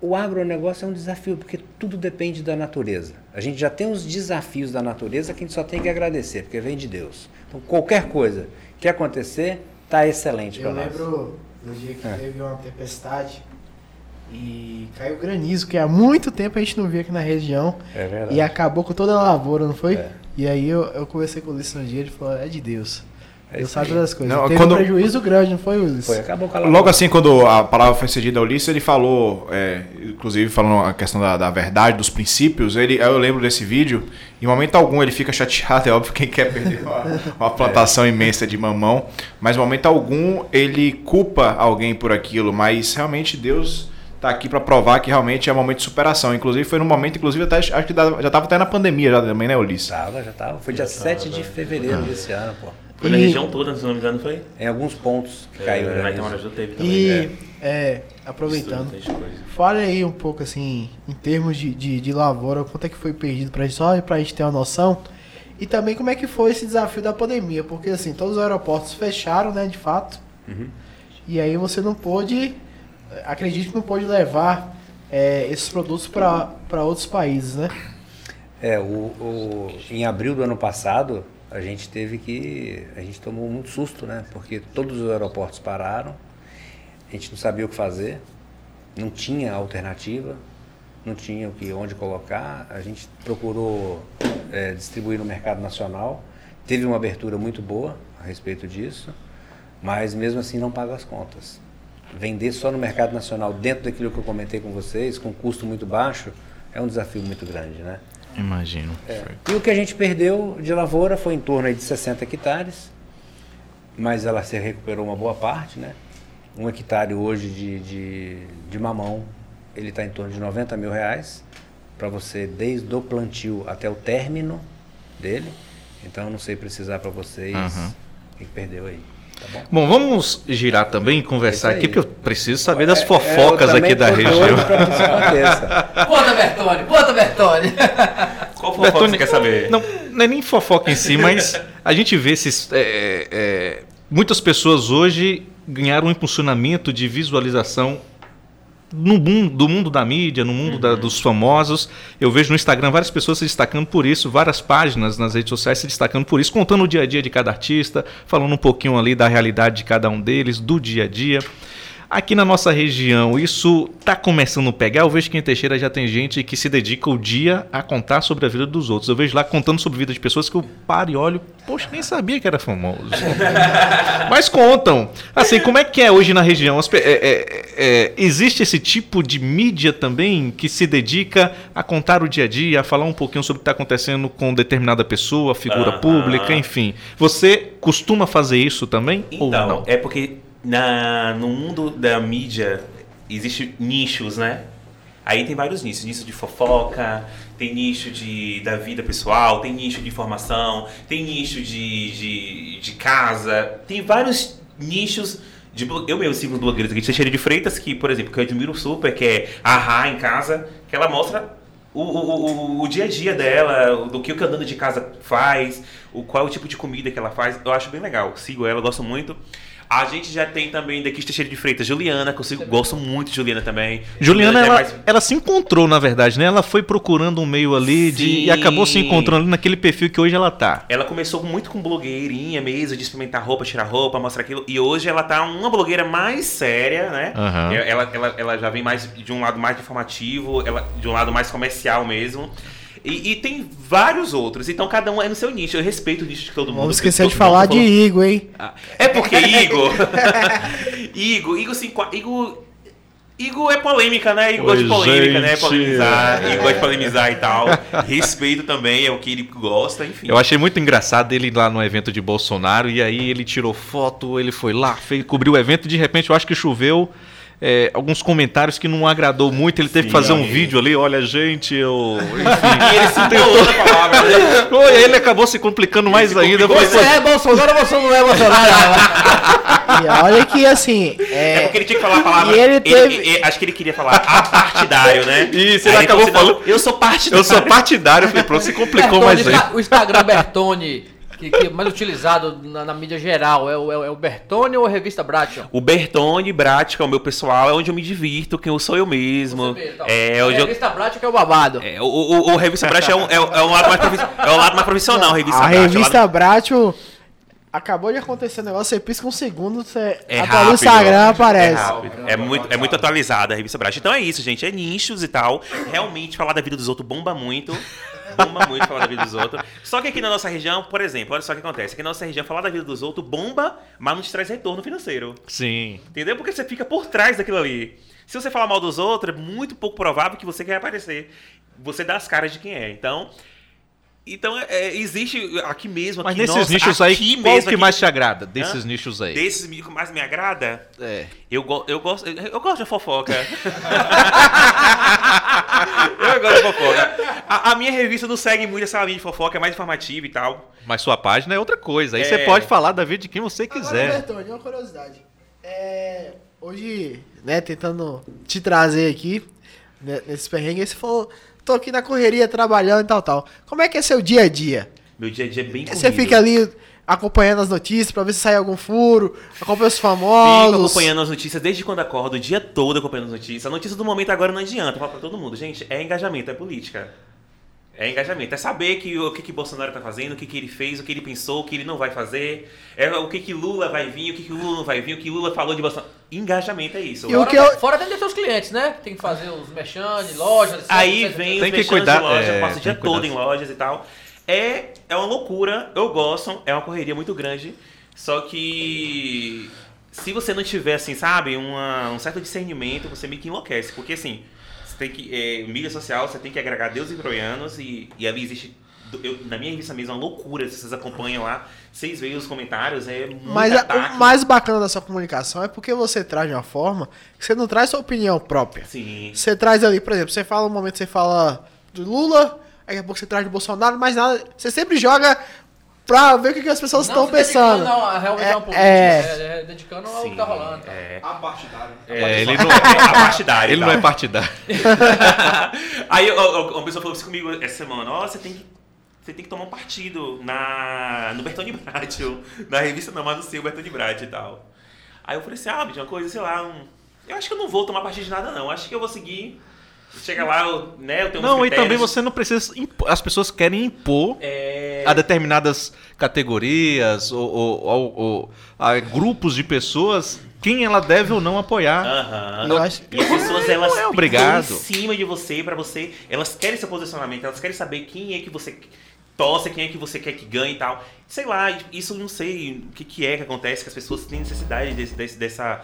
o agronegócio é um desafio, porque tudo depende da natureza. A gente já tem os desafios da natureza que a gente só tem que agradecer, porque vem de Deus. Então, qualquer coisa que acontecer, está excelente para Eu nós. lembro do dia que É. teve uma tempestade e caiu granizo, que há muito tempo a gente não via aqui na região. É verdade. E acabou com toda a lavoura, não foi? É. E aí eu, eu conversei com o Ulisses um dia, ele falou, é de Deus. É Deus sabe das coisas. Não, Teve quando- um prejuízo grande, não foi, Ulisses? Foi, acabou com a Logo assim, quando a palavra foi cedida ao Ulisses, ele falou, é, inclusive falando a questão da, da verdade, dos princípios, ele, eu lembro desse vídeo, em momento algum ele fica chateado, é óbvio quem quer perder uma, uma plantação imensa de mamão, mas em momento algum ele culpa alguém por aquilo, mas realmente Deus está aqui para provar que realmente é um momento de superação. Inclusive foi num momento, inclusive até, acho que já estava até na pandemia já também, né, Ulisses? Tava, já tava. Foi dia 7 de fevereiro desse ano, pô. Foi na E- região toda, se não me engano, foi? Em alguns pontos que caiu. É, na granizo. Itamaraju teve também. E, é. é, aproveitando, fale aí um pouco, assim, em termos de, de, de lavoura, quanto é que foi perdido pra gente, só pra gente ter uma noção. E também como é que foi esse desafio da pandemia, porque assim, todos os aeroportos fecharam, né, de fato. Uhum. E aí você não pôde, acredito que não pôde levar é, esses produtos para outros países, né? É, o, o- em abril do ano passado, a gente teve que. A gente tomou muito susto, né? Porque todos os aeroportos pararam, a gente não sabia o que fazer, não tinha alternativa, não tinha o que, onde colocar. A gente procurou é, distribuir no mercado nacional, teve uma abertura muito boa a respeito disso, mas mesmo assim não paga as contas. Vender só no mercado nacional, dentro daquilo que eu comentei com vocês, com custo muito baixo, é um desafio muito grande, né? Imagino. E o que a gente perdeu de lavoura foi em torno de 60 hectares, mas ela se recuperou uma boa parte, né? Um hectare hoje de, de, de mamão, ele está em torno de 90 mil reais para você desde o plantio até o término dele. Então eu não sei precisar para vocês Uhum. o que perdeu aí, tá bom? Bom, vamos girar também e conversar aqui, porque eu preciso saber das É, fofocas eu aqui da região. pra que isso aconteça. Conta, Bertone, conta, Bertone. Qual fofoca Bertone, você quer saber? Não, não é nem fofoca em si, mas a gente vê esses. é, é, muitas pessoas hoje ganharam um impulsionamento de visualização no mundo, do mundo da mídia, no mundo da- dos famosos. Eu vejo no Instagram várias pessoas se destacando por isso, várias páginas nas redes sociais se destacando por isso, contando o dia a dia de cada artista, falando um pouquinho ali da realidade de cada um deles, do dia a dia. Aqui na nossa região, isso está começando a pegar. Eu vejo que em Teixeira já tem gente que se dedica o dia a contar sobre a vida dos outros. Eu vejo lá contando sobre a vida de pessoas que eu paro e olho, poxa, nem sabia que era famoso. Mas contam. Assim, como é que é hoje na região? As é- é- é, existe esse tipo de mídia também que se dedica a contar o dia a dia, a falar um pouquinho sobre o que está acontecendo com determinada pessoa, figura Aham. pública, enfim. Você costuma fazer isso também? ou Então, não? é porque na, no mundo da mídia existe nichos, né? Aí tem vários nichos, nicho de fofoca, tem nicho de, da vida pessoal, tem nicho de informação, tem nicho de, de, de casa, tem vários nichos de eu mesmo sigo blogueiros aqui, Teixeira de Freitas, que, por exemplo, que eu admiro super, que é a Rá em casa, que ela mostra o, o, o, o dia a dia dela, do que o que a dona de casa faz, o qual é o tipo de comida que ela faz. Eu acho bem legal. Sigo ela, gosto muito. A gente já tem também daqui Teixeira de Freitas, Juliana, que eu sigo, gosto muito de Juliana também. Juliana, é ela, mais- ela se encontrou, na verdade, né? Ela foi procurando um meio ali de, e acabou se encontrando naquele perfil que hoje ela tá. Ela começou muito com blogueirinha mesmo, de experimentar roupa, tirar roupa, mostrar aquilo. E hoje ela tá uma blogueira mais séria, né? Aham. Ela, ela, ela já vem mais de um lado mais informativo, ela, de um lado mais comercial mesmo. E, e tem vários outros. Então cada um é no seu nicho. Eu respeito o nicho de todo mundo. Vamos esquecer de mundo falar de falou- Igor, hein? Ah, É porque Igor. Igor, Igor, sim, Igor. Igor é polêmica, né? Igor gosta de polêmica, né? gente. Polemizar. Igor gosta de polemizar e tal. Respeito também, é o que ele gosta, enfim. Eu achei muito engraçado ele lá no evento de Bolsonaro e aí ele tirou foto, ele foi lá, fez, cobriu o evento, de repente eu acho que choveu é, alguns comentários que não agradou muito, ele teve que Sim, fazer um amigo. vídeo ali, olha gente, eu... E ele se na palavra, né? Enfim. Oi, aí ele acabou se complicando mais se ainda. Foi- Você é Bolsonaro ou você não é Bolsonaro? E olha que assim. É É, porque ele tinha que falar a palavra. E ele teve- ele- acho que ele queria falar apartidário, né? Isso, Aí ele acabou assim, "Não, falando- Eu sou partidário. Eu sou partidário, eu falei, pronto, se complicou mais Bertone, ainda. o Instagram Bertone, que, que é mais utilizado na, na mídia geral, é o, é o- é Bertone ou a revista Bration? O Bertone Brat, que é o meu pessoal, é onde eu me divirto, que eu sou eu mesmo. Vê, então. É, a eu. revista Bration que é o babado. É, o, o, o Revista Brat é um, é, um- é um lado mais profi- é o lado mais profissional, a revista a Brat. é o lado- revista Bratio. Acabou de acontecer um negócio, você pisca um segundo, você É rápido, o Instagram, É, aparece. rápido. É muito, é muito atualizada a revista Brat. Então é isso, gente. É nichos e tal. Realmente falar da vida dos outros bomba muito. Bomba muito falar da vida dos outros. Só que aqui na nossa região, por exemplo, olha só o que acontece. Aqui na nossa região, falar da vida dos outros bomba, mas não te traz retorno financeiro. Sim. Entendeu? Porque você fica por trás daquilo ali. Se você falar mal dos outros, é muito pouco provável que você quer aparecer. Você dá as caras de quem é. Então. Então, é, é, existe aqui mesmo. Mas aqui, nesses nossa, nichos aí, aqui qual mesmo, que aqui- mais te agrada desses nichos aí? Desses que mais me agrada, É. eu, go eu gosto. Eu, gosto de fofoca. eu gosto de fofoca. A, a minha revista não segue muito essa linha de fofoca, é mais informativa e tal. Mas sua página é outra coisa. Aí você É. pode falar da vida de quem você Agora, quiser. Bertone, uma curiosidade. É, hoje, né, tentando te trazer aqui, né, nesse perrengue, você falou, tô aqui na correria, trabalhando e tal, tal. Como é que é seu dia a dia? Meu dia a dia é bem Você corrido. fica ali acompanhando as notícias pra ver se sai algum furo, acompanha os Fico famosos. acompanhando as notícias desde quando acordo, o dia todo acompanhando as notícias. A notícia do momento agora não adianta, eu falo pra todo mundo. Gente, é engajamento, é política. É engajamento, é saber que, o que, que Bolsonaro tá fazendo, o que, que ele fez, o que ele pensou, o que ele não vai fazer, é o que, que Lula vai vir, o que, que Lula não vai vir, o que Lula falou de Bolsonaro. Engajamento é isso. E o Fora, que eu- fora atender seus clientes, né? Tem que fazer os merchan lojas. Aí etc, vem. Tem os que cuidar- de loja, é, eu passo o dia todo em lojas e tal. É, é uma loucura, eu gosto, é uma correria muito grande. Só que se você não tiver, assim, sabe, uma- um certo discernimento, você meio que enlouquece. Porque assim, você tem que. É, mídia social, você tem que agregar deuses e troianos e, e ali existe. eu- na minha revista mesmo é uma loucura, se vocês acompanham lá, vocês veem os comentários, é muito Mas ataque. o mais bacana da sua comunicação é porque você traz de uma forma que você não traz sua opinião própria. Sim. Você traz ali, por exemplo, você fala um momento, você fala do Lula, aí daqui a pouco você traz do Bolsonaro, mas nada. Você sempre joga pra ver o que, que as pessoas Não estão pensando. a realmente É- a um política, é. é, é, dedicando ao que tá rolando. tá? É, A partidário. É, ele não, a partidária. ele não é partidário. Aí uma pessoa falou isso comigo essa semana, ó, você tem que. Você tem que tomar um partido na, no Bertone Bratio. Na revista não, mas no seu Bertone Bratio e tal. Aí eu falei assim, ah, de uma coisa, sei lá, um, eu acho que eu não vou tomar partido de nada, não. Acho que eu vou seguir. Chega lá, eu, né, eu tenho Não, e também você não precisa. impor- As pessoas querem impor É, a determinadas categorias ou, ou- ou- ou a grupos de pessoas quem ela deve ou não apoiar. Aham. Eu acho E as pessoas, elas Não é obrigado. em cima de você, pra você. Elas querem seu posicionamento, elas querem saber quem é que você torce, quem é que você quer que ganhe e tal. Sei lá, isso eu não sei o que, que é que acontece, que as pessoas têm necessidade desse, desse- dessa.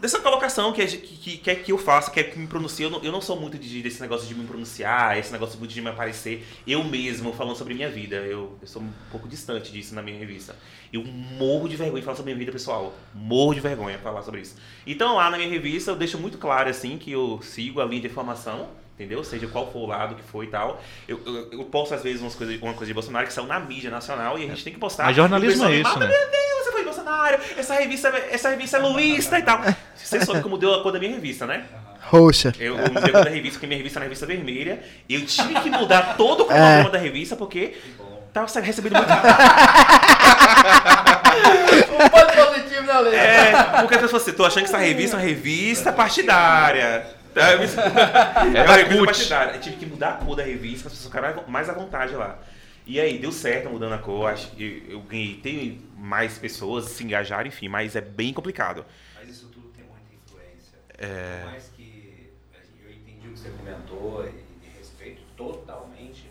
Dessa colocação que, é, que, que, é que eu faço, que é que me pronuncia. Eu não, eu não sou muito de, desse negócio de me pronunciar, esse negócio muito de me aparecer eu mesmo falando sobre minha vida. Eu, eu sou um pouco distante disso na minha revista. Eu morro de vergonha de falar sobre minha vida pessoal. Morro de vergonha de falar sobre isso. Então lá na minha revista eu deixo muito claro assim que eu sigo a linha de informação entendeu? Seja qual for o lado que foi e tal. Eu, eu, eu posto às vezes umas coisas, uma coisa de Bolsonaro que são na mídia nacional e a gente tem que postar. Mas jornalismo é isso, mata, né? Meu Deus, você foi Bolsonaro, essa revista, essa revista é lulista e tal. Você sabe como deu a cor da minha revista, né? Roxa. Eu mudei a cor da revista, porque minha revista é na revista vermelha. Eu tive que mudar todo o cronograma É. da revista porque tava recebendo muito. Um ponto positivo na lei. É, porque as pessoas assim, tô achando que essa revista é uma revista partidária. É uma da revista CUT. partidária. Eu tive que mudar a cor da revista, as pessoas ficaram mais à vontade lá. E aí, deu certo mudando a cor, acho que eu ganhei, tem mais pessoas se engajaram, enfim, mas é bem complicado. Mas isso tudo tem muita influência. É... Por mais que eu entendi o que você comentou e, e respeito totalmente,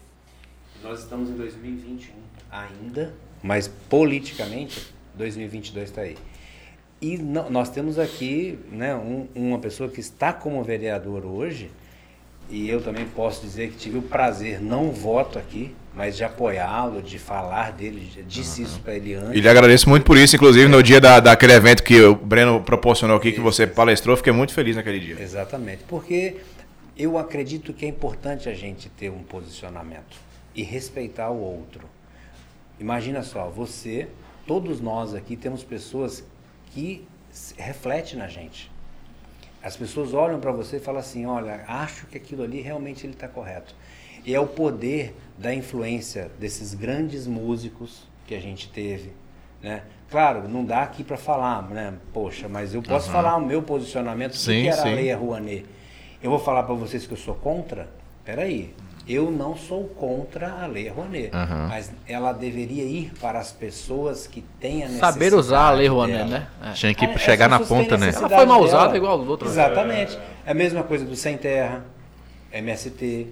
nós estamos em 2021 ainda, mas politicamente 2022 está aí. E no- nós temos aqui né, um- uma pessoa que está como vereador hoje, e eu também posso dizer que tive o prazer, não voto aqui, mas de apoiá-lo, de falar dele, disse isso para ele antes. E lhe agradeço muito por isso, inclusive no dia da, daquele evento que o Breno proporcionou aqui, que você palestrou, fiquei muito feliz naquele dia. Exatamente, porque eu acredito que é importante a gente ter um posicionamento e respeitar o outro. Imagina só, você, todos nós aqui temos pessoas que refletem na gente. As pessoas olham para você e falam assim, olha, acho que aquilo ali realmente ele está correto. E é o poder da influência desses grandes músicos que a gente teve, né? Claro, não dá aqui para falar, né? Poxa, mas eu posso falar o meu posicionamento, Sim, que era sim. a Lei Rouanet. Eu vou falar para vocês que eu sou contra? Peraí, eu não sou contra a Lei Rouanet, Aham. mas ela deveria ir para as pessoas que têm a necessidade Saber usar a lei Rouanet, dela. né? É. Tinha que as chegar na ponta, né? Ela foi mal dela. usada igual os outros. Exatamente. É a mesma coisa do Sem Terra, MST.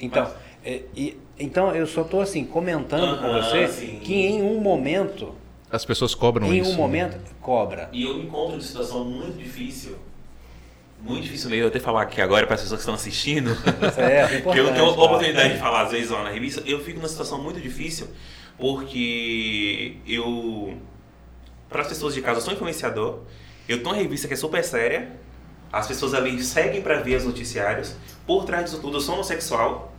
Então, é, e- então eu só estou assim comentando com Aham, você sim. que em um momento, As pessoas cobram em isso. um momento cobra. E eu me encontro em situação muito difícil. Muito difícil mesmo. Eu até falar aqui agora para as pessoas que estão assistindo. É, é que eu importante, tenho a oportunidade de falar às vezes lá na revista. Eu fico numa situação muito difícil porque eu. Para as pessoas de casa, eu sou influenciador. Eu tenho uma revista que é super séria. As pessoas ali seguem para ver os noticiários. Por trás disso tudo, eu sou homossexual.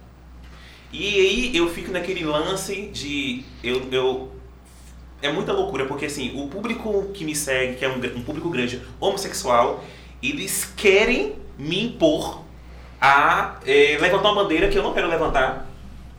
E aí eu fico naquele lance de. Eu, eu é muita loucura, porque assim, o público que me segue, que é um, um público grande homossexual, eles querem me impor a eh, levantar uma bandeira que eu não quero levantar.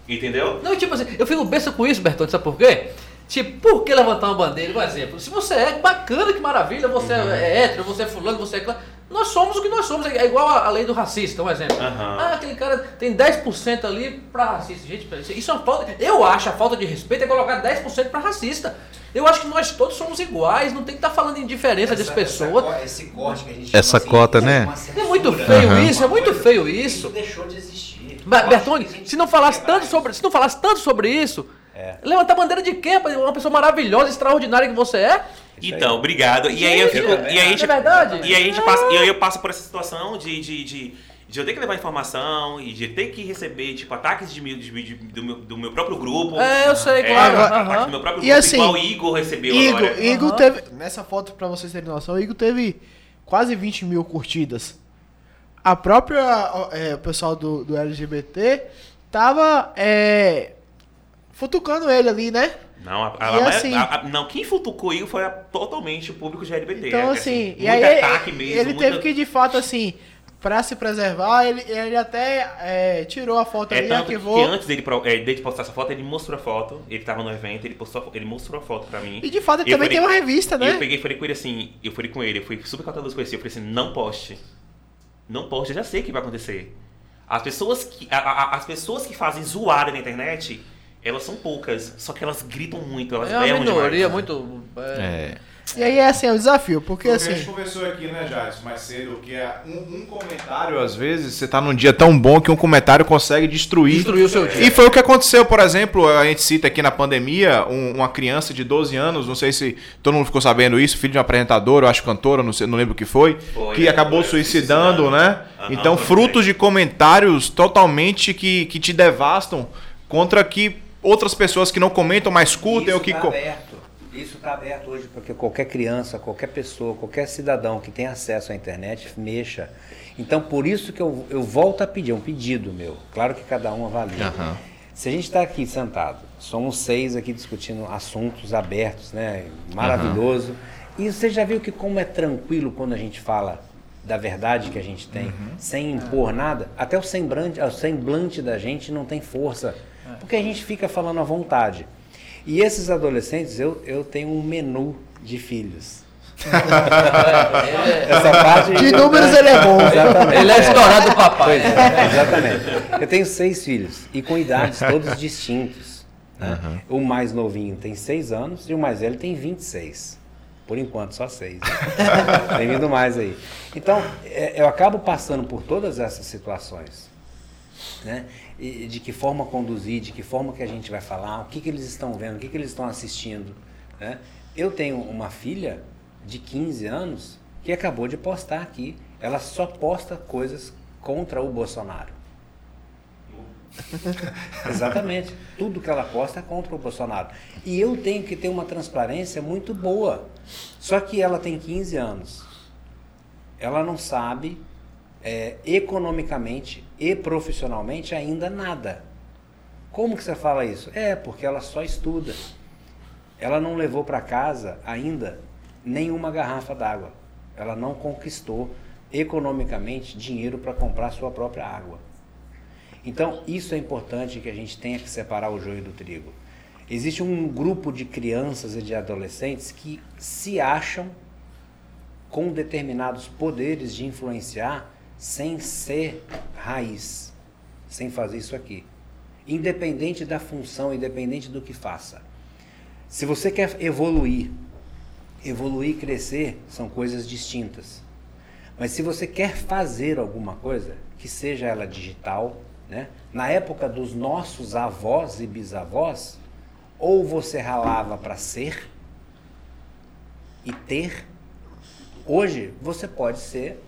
Entendeu? Não, tipo assim, eu fico besta com isso, Bertone, sabe por quê? Tipo, por que levantar uma bandeira? Um exemplo, se você é bacana, que maravilha, você é hétero, você é fulano, você é... clã, Nós somos o que nós somos, é igual a, a lei do racista, um exemplo. Aham. Ah, aquele cara tem 10% ali pra racista. Gente, isso é uma falta... Eu acho a falta de respeito é colocar 10% pra racista. Eu acho que nós todos somos iguais, não tem que estar falando em diferença das pessoas. esse corte que a gente Essa chama, cota, isso né? É muito feio Aham. isso, é muito feio isso. deixou de existir. Bertone, a se não falasse tanto isso. sobre, se não falasse tanto sobre isso, É. levantar bandeira de quê? rapaz? Uma pessoa maravilhosa, extraordinária que você é. Então, obrigado. E aí eu fico. E aí a gente, é verdade? E aí a gente passa. E aí eu passo por essa situação de, de, de, de eu ter que levar informação e de ter que receber, tipo, ataques de, de, de- do, meu, do meu próprio grupo. É, eu sei, É, claro. do meu próprio E grupo, assim, igual o Igor recebeu Igor, agora. Igor Aham. teve. Nessa foto, pra vocês terem noção, o Igor teve quase 20 mil curtidas. A própria. é, o pessoal do, do LGBT tava. É, futucando ele ali, né? Não, a, a- assim- a- não, quem futucou Igor foi totalmente o público de LGBT. Então, é, assim, e aí ele, mesmo. ele muita- teve que, de fato, assim, pra se preservar, ele, ele até é, tirou a foto É ali, tanto que arquivou. antes dele, é, dele postar essa foto, ele mostrou a foto. Ele tava no evento, ele, postou, ele mostrou a foto pra mim. E de fato ele também falei- tem uma revista, E né? eu peguei e falei com ele assim, eu falei com ele, eu fui super cauteloso com ele, eu falei assim, não poste. Não poste, eu já sei o que vai acontecer. As pessoas que, a- a- as pessoas que fazem zoada na internet, elas são poucas, só que elas gritam muito, elas É uma minoria demais. muito. é, É. E aí é assim, é o desafio, porque Porque a gente assim. conversou aqui, né, Jais, mais cedo, que é um, um comentário, às vezes, você tá num dia tão bom que um comentário consegue destruir. Destruir o seu dia. E foi o que aconteceu, por exemplo, a gente cita aqui na pandemia, um- uma criança de 12 anos, não sei se todo mundo ficou sabendo isso, filho de um apresentador, eu acho cantora, não, sei, não lembro o que foi, Foi, que é, acabou foi, suicidando, né? Aham, então, frutos de comentários totalmente que, que te devastam contra que outras pessoas que não comentam, mas curtem ou que... Está aberto. Isso está aberto hoje porque qualquer criança, qualquer pessoa, qualquer cidadão que tem acesso à internet mexa. Então, por isso que eu, eu volto a pedir, é um pedido meu. Claro que cada um avalia. Aham. Se a gente está aqui sentado, somos seis aqui discutindo assuntos abertos, né? Maravilhoso. E você já viu que como é tranquilo quando a gente fala da verdade que a gente tem, sem impor nada? Até o semblante, o semblante da gente não tem força, porque a gente fica falando à vontade. E esses adolescentes, eu, eu tenho um menu de filhos. Essa parte De números ele é bom. Exatamente. Ele é estourado do papai. Pois é, exatamente. Eu tenho seis filhos e com idades todos distintos. né? O mais novinho tem seis anos e o mais velho tem 26. Por enquanto, só seis. né? tem vindo mais aí. Então, é, eu acabo passando por todas essas situações. Né? De que forma conduzir, de que forma que a gente vai falar, o que, que eles estão vendo, o que, que eles estão assistindo. Né? Eu tenho uma filha de 15 anos que acabou de postar aqui. Ela só posta coisas contra o Bolsonaro. Exatamente. Tudo que ela posta é contra o Bolsonaro. E eu tenho que ter uma transparência muito boa. Só que ela tem 15 anos. Ela não sabe é, economicamente e profissionalmente ainda nada. Como que você fala isso? É, porque ela só estuda. Ela não levou para casa ainda nenhuma garrafa d'água. Ela não conquistou economicamente dinheiro para comprar sua própria água. Então, isso é importante que a gente tenha que separar o joio do trigo. Existe um grupo de crianças e de adolescentes que se acham com determinados poderes de influenciar sem ser raiz, sem fazer isso aqui. Independente da função, independente do que faça. Se você quer evoluir, evoluir e crescer são coisas distintas. Mas se você quer fazer alguma coisa, que seja ela digital, né? na época dos nossos avós e bisavós, ou você ralava para ser e ter, hoje você pode ser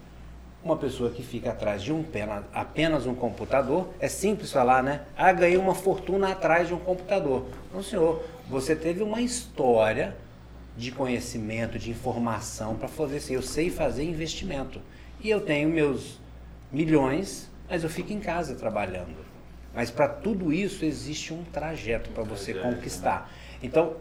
uma pessoa que fica atrás de um pena, apenas um computador. É simples falar, né? Ah, ganhei uma fortuna atrás de um computador. Não, senhor, você teve uma história de conhecimento, de informação para fazer assim. Eu sei fazer investimento. E eu tenho meus milhões, mas eu fico em casa trabalhando. Mas para tudo isso existe um trajeto para você conquistar. Então,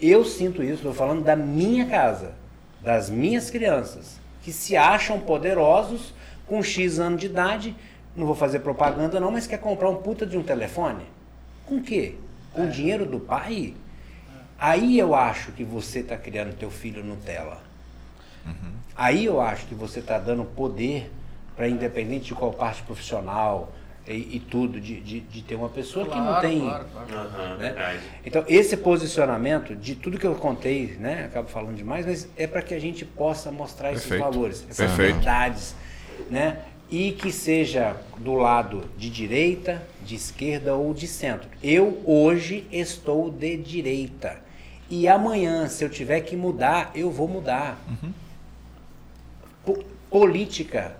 eu sinto isso, estou falando da minha casa, das minhas crianças, que se acham poderosos com X anos de idade, não vou fazer propaganda não, mas quer comprar um puta de um telefone? Com quê? Com o dinheiro do pai? Aí eu acho que você está criando teu filho Nutella. Aí eu acho que você está dando poder para, independente de qual parte profissional e, e tudo, de, de, de ter uma pessoa que não Claro, tem. claro, claro. Né? Então, esse posicionamento, de tudo que eu contei, né? Acabo falando demais, mas é para que a gente possa mostrar esses Perfeito. valores, essas Perfeito. verdades, né? E que seja do lado de direita, de esquerda ou de centro. Eu hoje estou de direita. E amanhã, se eu tiver que mudar, eu vou mudar. Po- política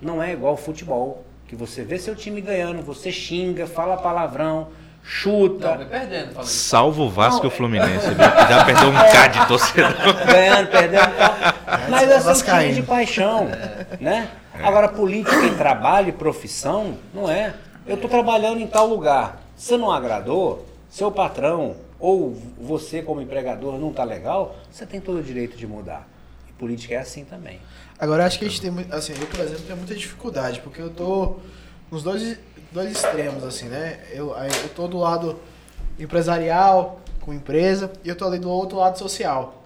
não é igual futebol. Que você vê seu time ganhando, você xinga, fala palavrão, chuta. Não, perdendo, falei. Salvo o Vasco Não, e o Fluminense, viu? que já perdeu um K de torcedor. ganhando, perdendo tal. Mas é só um time de paixão, né? Agora, política em trabalho e profissão, não é. Eu estou trabalhando em tal lugar. Se não agradou, seu patrão ou você como empregador não está legal, você tem todo o direito de mudar. E política é assim também. Agora acho que a gente tem. Assim, eu, por exemplo, tenho muita dificuldade, porque eu tô nos dois, dois extremos, assim, né? Eu, eu tô do lado empresarial, com empresa, e eu tô ali do outro lado social.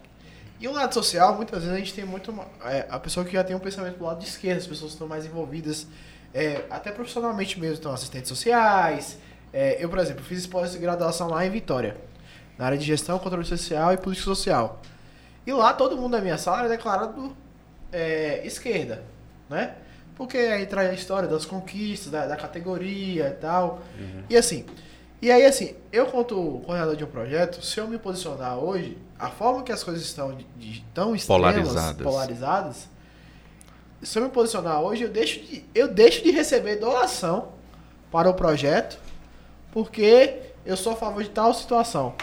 E o lado social, muitas vezes a gente tem muito. é, a pessoa que já tem um pensamento do lado de esquerda, as pessoas estão mais envolvidas, é, até profissionalmente mesmo, então assistentes sociais. É, eu, por exemplo, fiz pós-graduação lá em Vitória, na área de gestão, controle social e política social. E lá todo mundo da minha sala é declarado é, esquerda, né? Porque aí traz a história das conquistas, da, da categoria e tal. E assim, e aí assim, eu quanto coordenador de um projeto, se eu me posicionar hoje, a forma que as coisas estão de, de- tão Polarizadas. polarizadas, se eu me posicionar hoje, eu deixo de, eu deixo de receber doação para o projeto, porque eu sou a favor de tal situação.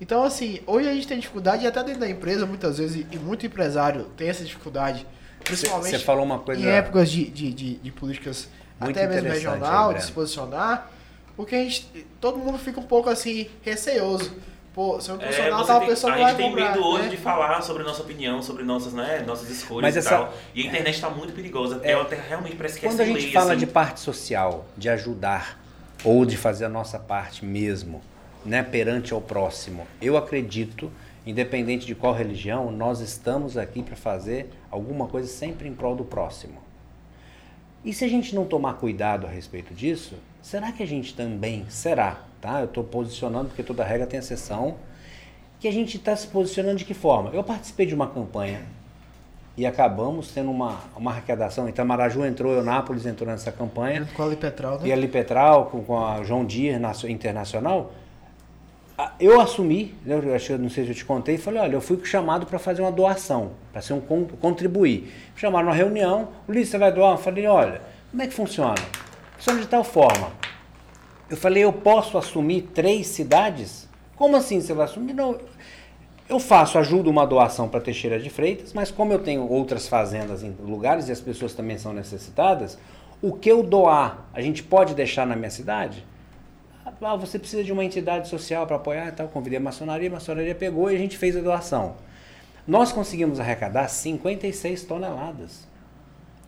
Então, assim, hoje a gente tem dificuldade, e até dentro da empresa, muitas vezes, e muito empresário tem essa dificuldade, principalmente falou uma coisa. em épocas de, de, de, de políticas Muito até mesmo interessante aí, regional, de se posicionar, porque a gente, todo mundo fica um pouco assim, receoso. Pô, se eu me É, posicionar, você tal tem- pessoa a não vai gente tem medo hoje né? de falar sobre nossa opinião, sobre nossas, né, nossas escolhas Mas e essa- tal. E a internet está muito perigosa. É. Ela realmente parece que é Quando a gente lei, fala assim. de parte social, de ajudar ou de fazer a nossa parte mesmo, né, perante ao próximo, eu acredito, independente de qual religião, nós estamos aqui para fazer alguma coisa sempre em prol do próximo. E se a gente não tomar cuidado a respeito disso, será que a gente também será, tá? Eu estou posicionando porque toda regra tem exceção. Que a gente está se posicionando de que forma? Eu participei de uma campanha e acabamos tendo uma, uma arrecadação. Itamaraju entrou, Eunápolis entrou nessa campanha. Com a Lipetral, né? E a Lipetral, com, com a João nacio- Internacional. Eu assumi, né, eu acho que não sei se eu te contei, falei, olha, eu fui chamado para fazer uma doação, para ser um con- contribuir. Chamaram numa reunião, Ulisses, você vai doar? Eu falei, olha, como é que funciona? Funciona de tal forma. Eu falei, eu posso assumir três cidades? Como assim você vai assumir? Não, eu faço, ajudo uma doação para Teixeira de Freitas, mas como eu tenho outras fazendas em lugares e as pessoas também são necessitadas, o que eu doar, a gente pode deixar na minha cidade? Ah, você precisa de uma entidade social para apoiar e tal. Convidei a maçonaria, a maçonaria pegou e a gente fez a doação. Nós conseguimos arrecadar 56 toneladas.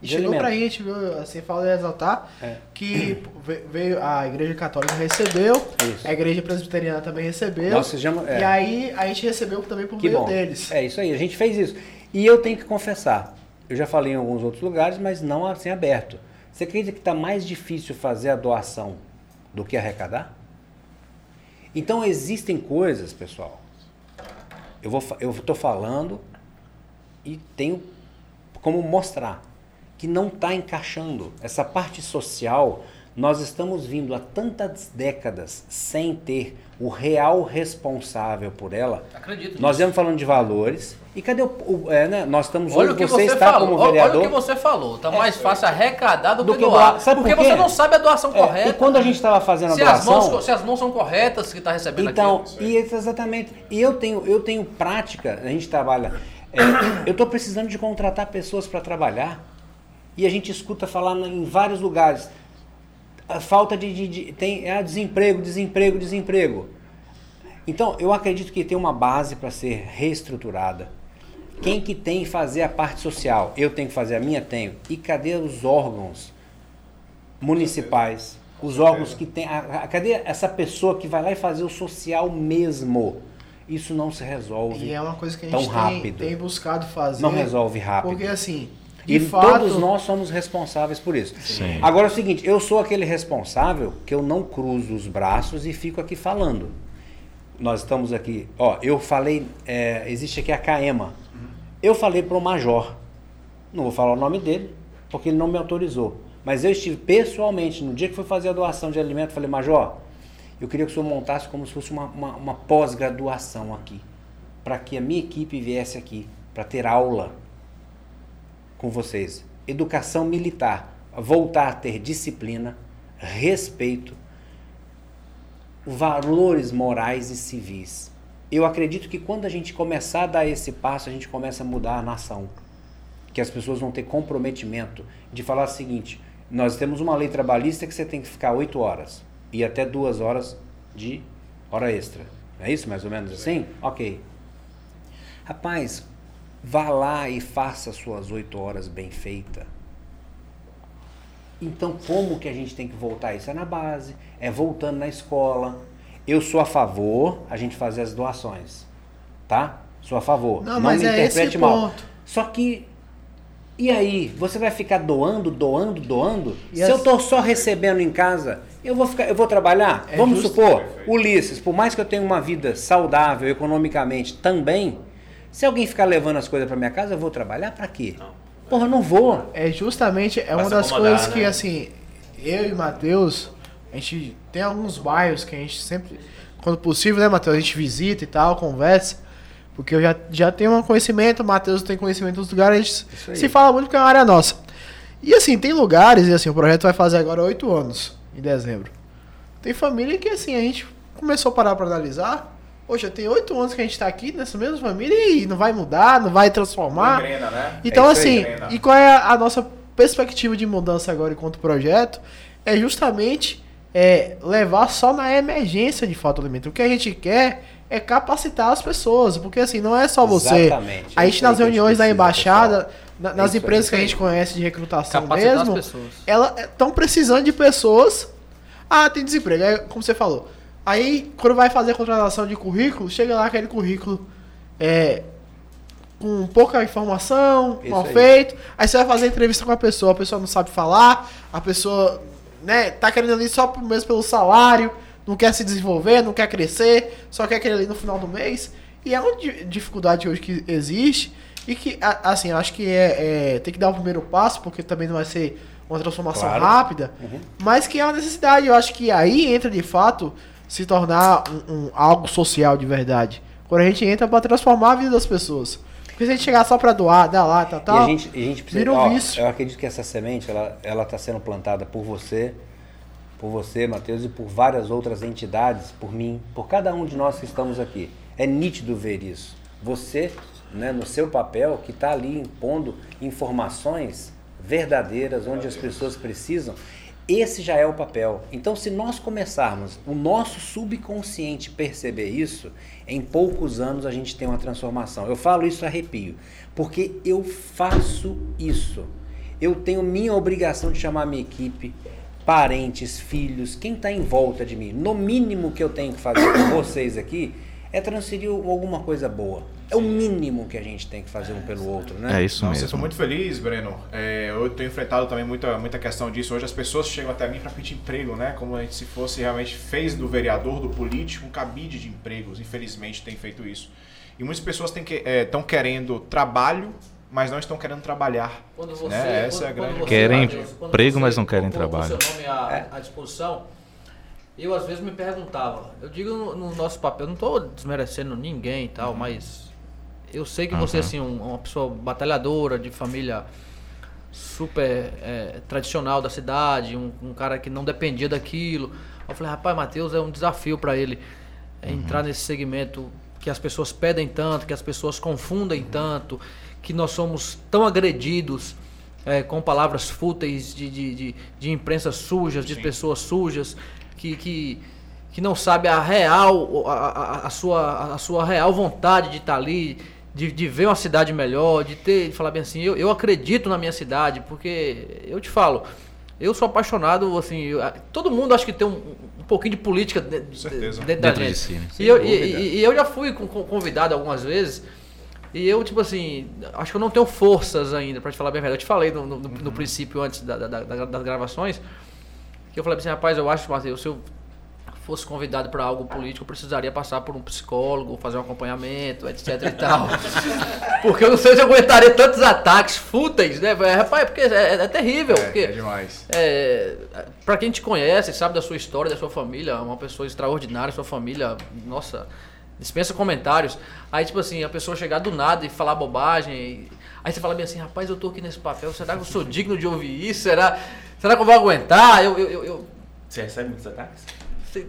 E chegou alimento. pra gente, viu? Assim, fala de exaltar É. que ve- veio a igreja católica recebeu, Isso. a igreja presbiteriana também recebeu. Nós fizemos- é. E aí a gente recebeu também por Que meio bom. deles. É isso aí, a gente fez isso. E eu tenho que confessar, eu já falei em alguns outros lugares, mas não assim aberto. Você acredita que está mais difícil fazer a doação do que arrecadar? Então existem coisas, pessoal. Eu vou eu estou falando e tenho como mostrar que não está encaixando essa parte social. Nós estamos vindo há tantas décadas sem ter o real responsável por ela. Acredito. Nós viemos falando de valores. E cadê o. o- é, né? Nós estamos Olha hoje, você, você, está falou. como olha- vereador. Olha o que você falou. Tá mais fácil arrecadar do, Do que, que doar. Sabe por porque quê? você não sabe a doação É, correta. e quando a gente estava fazendo a se as, doação. mãos, se as mãos são corretas que está recebendo Então, aquilo. e exatamente. E eu tenho, eu tenho prática, a gente trabalha. é, eu estou precisando de contratar pessoas para trabalhar. E a gente escuta falar em vários lugares. A falta de. de- de- tem ah, desemprego, desemprego, desemprego. Então, eu acredito que tem uma base para ser reestruturada. Quem que tem que fazer a parte social? Eu tenho que fazer a minha? Tenho. E cadê os órgãos municipais? Os órgãos que tem. A, a- cadê essa pessoa que vai lá e fazer o social mesmo? Isso não se resolve. E é uma coisa que a tão gente tem, rápido. tem buscado fazer. Não resolve rápido. Porque assim, de E fato. todos nós somos responsáveis por isso. Sim. Agora é o seguinte, eu sou aquele responsável que eu não cruzo os braços e fico aqui falando. Nós estamos aqui, ó, eu falei, é, existe aqui a CAEMA. Eu falei para o Major, não vou falar o nome dele, porque ele não me autorizou. Mas eu estive pessoalmente, no dia que foi fazer a doação de alimento, falei, Major, eu queria que o senhor montasse como se fosse uma, uma, uma pós-graduação aqui. Para que a minha equipe viesse aqui, para ter aula com vocês. Educação militar. Voltar a ter disciplina, respeito, valores morais e civis. Eu acredito que quando a gente começar a dar esse passo, a gente começa a mudar a nação. Que as pessoas vão ter comprometimento de falar o seguinte: nós temos uma lei trabalhista que você tem que ficar oito horas e até duas horas de hora extra. É isso mais ou menos assim? Ok. Rapaz, vá lá e faça suas oito horas bem feita. Então, como que a gente tem que voltar? Isso é na base, é voltando na escola. Eu sou a favor a gente fazer as doações, tá? Sou a favor. Não, mas me é esse interprete mal. ponto. Só que e aí, você vai ficar doando, doando, doando? E Se as- eu tô só recebendo em casa, eu vou ficar, eu vou trabalhar? É Vamos justo. supor, Ulisses, por mais que eu tenha uma vida saudável economicamente também, Se alguém ficar levando as coisas para minha casa, eu vou trabalhar para quê? Porra, não vou. É justamente, é Pra uma das acomodar, coisas que, né? assim, eu e Matheus, a gente tem alguns bairros que a gente sempre, quando possível, né, Matheus, a gente visita e tal, conversa, porque eu já, já tenho um conhecimento, o Matheus tem conhecimento dos lugares, a gente se fala muito porque é uma área nossa. E, assim, tem lugares, e assim, o projeto vai fazer agora oito anos, em dezembro. Tem família que, assim, a gente começou a parar pra analisar, Poxa, tem oito anos que a gente tá aqui nessa mesma família e não vai mudar, não vai transformar. Engrena, né? Então, É assim, e qual é a, a nossa perspectiva de mudança agora enquanto projeto? É justamente é, levar só na emergência de falta de alimento. O que a gente quer é capacitar as pessoas, porque assim, não é só você. Exatamente. A É gente nas reuniões da precisa, embaixada, na- É nas empresas que a gente conhece de recrutação Capacitar mesmo, elas estão precisando de pessoas. Ah, tem desemprego, é como você falou. Aí, quando vai fazer a contratação de currículo, chega lá aquele currículo é, com pouca informação, Isso mal aí. feito. Aí você vai fazer entrevista com a pessoa, a pessoa não sabe falar, a pessoa né, tá querendo ali só mesmo pelo salário, não quer se desenvolver, não quer crescer, só quer aquele ali no final do mês. E é uma di- dificuldade hoje que existe e que, assim, acho que é, é- tem que dar o primeiro passo, porque também não vai ser uma transformação Claro. rápida, Uhum. mas que é uma necessidade. Eu acho que aí entra de fato se tornar um, um- algo social de verdade. Quando a gente entra para transformar a vida das pessoas. Porque se a gente chegar só para doar, dar lá, tal, E tal. a gente, e a gente precisa. vira um ó, vício. eu acredito que essa semente ela ela está sendo plantada por você, por você, Matheus, e por várias outras entidades, por mim, por cada um de nós que estamos aqui. É nítido ver isso. Você, né, no seu papel, que está ali impondo informações verdadeiras, onde as pessoas precisam. Esse já é o papel. Então, se nós começarmos o nosso subconsciente perceber isso, em poucos anos a gente tem uma transformação. Eu falo isso arrepio, porque eu faço isso. Eu tenho minha obrigação de chamar minha equipe, parentes, filhos, quem está em volta de mim. No mínimo que eu tenho que fazer com vocês aqui é transferir alguma coisa boa. É o mínimo que a gente tem que fazer um pelo outro, né? É isso Não, mesmo. Estou muito feliz, Breno. É, eu tenho enfrentado também muita, muita questão disso. Hoje as pessoas chegam até mim para pedir emprego, né? Como a gente se fosse realmente fez do vereador, do político, um cabide de empregos. Infelizmente tem feito isso. E muitas pessoas estão que, é, querendo trabalho, mas não estão querendo trabalhar. Quando você, Né? Essa quando- é a grande Querem emprego, você mas não querem trabalho. seu nome à, à disposição, eu às vezes me perguntava, eu digo no, no nosso papel, eu não estou desmerecendo ninguém e tal, mas eu sei que você Uhum. assim, um- uma pessoa batalhadora, de família super é, tradicional da cidade, um, um cara que não dependia daquilo. Eu falei, rapaz, Matheus, é um desafio para ele é, entrar nesse segmento que as pessoas pedem tanto, que as pessoas confundem tanto, que nós somos tão agredidos é, com palavras fúteis de, de, de, de imprensa sujas, de pessoas sujas, que, que, que não sabe a real, a, a, a sua, a sua real vontade de estar ali, de, de ver uma cidade melhor, de ter, de falar bem assim, eu, eu acredito na minha cidade, porque eu te falo, eu sou apaixonado, assim, eu- todo mundo acho que tem um, um pouquinho de política de- de- dentro da Dentro de gente. si, né? E eu, e, e- eu já fui con- con- convidado algumas vezes, e eu, tipo assim, acho que eu não tenho forças ainda, pra te falar bem a verdade. Eu te falei no, no- no- no princípio, antes da- da- da- das gravações, que eu falei assim, rapaz, eu acho, Matheus, se eu fosse convidado para algo político, eu precisaria passar por um psicólogo, fazer um acompanhamento, etc e tal. porque eu não sei se eu aguentaria tantos ataques fúteis, né? É, Rapaz, porque é, é terrível. É, porque é demais. é, pra quem te conhece, sabe da sua história, da sua família, uma pessoa extraordinária, sua família, nossa, dispensa comentários. Aí, tipo assim, a pessoa chegar do nada e falar bobagem. e- aí você fala bem assim, rapaz, eu tô aqui nesse papel, será que eu sou digno de ouvir isso? Será, será que eu vou aguentar? Eu, eu, eu, eu- Você recebe muitos ataques?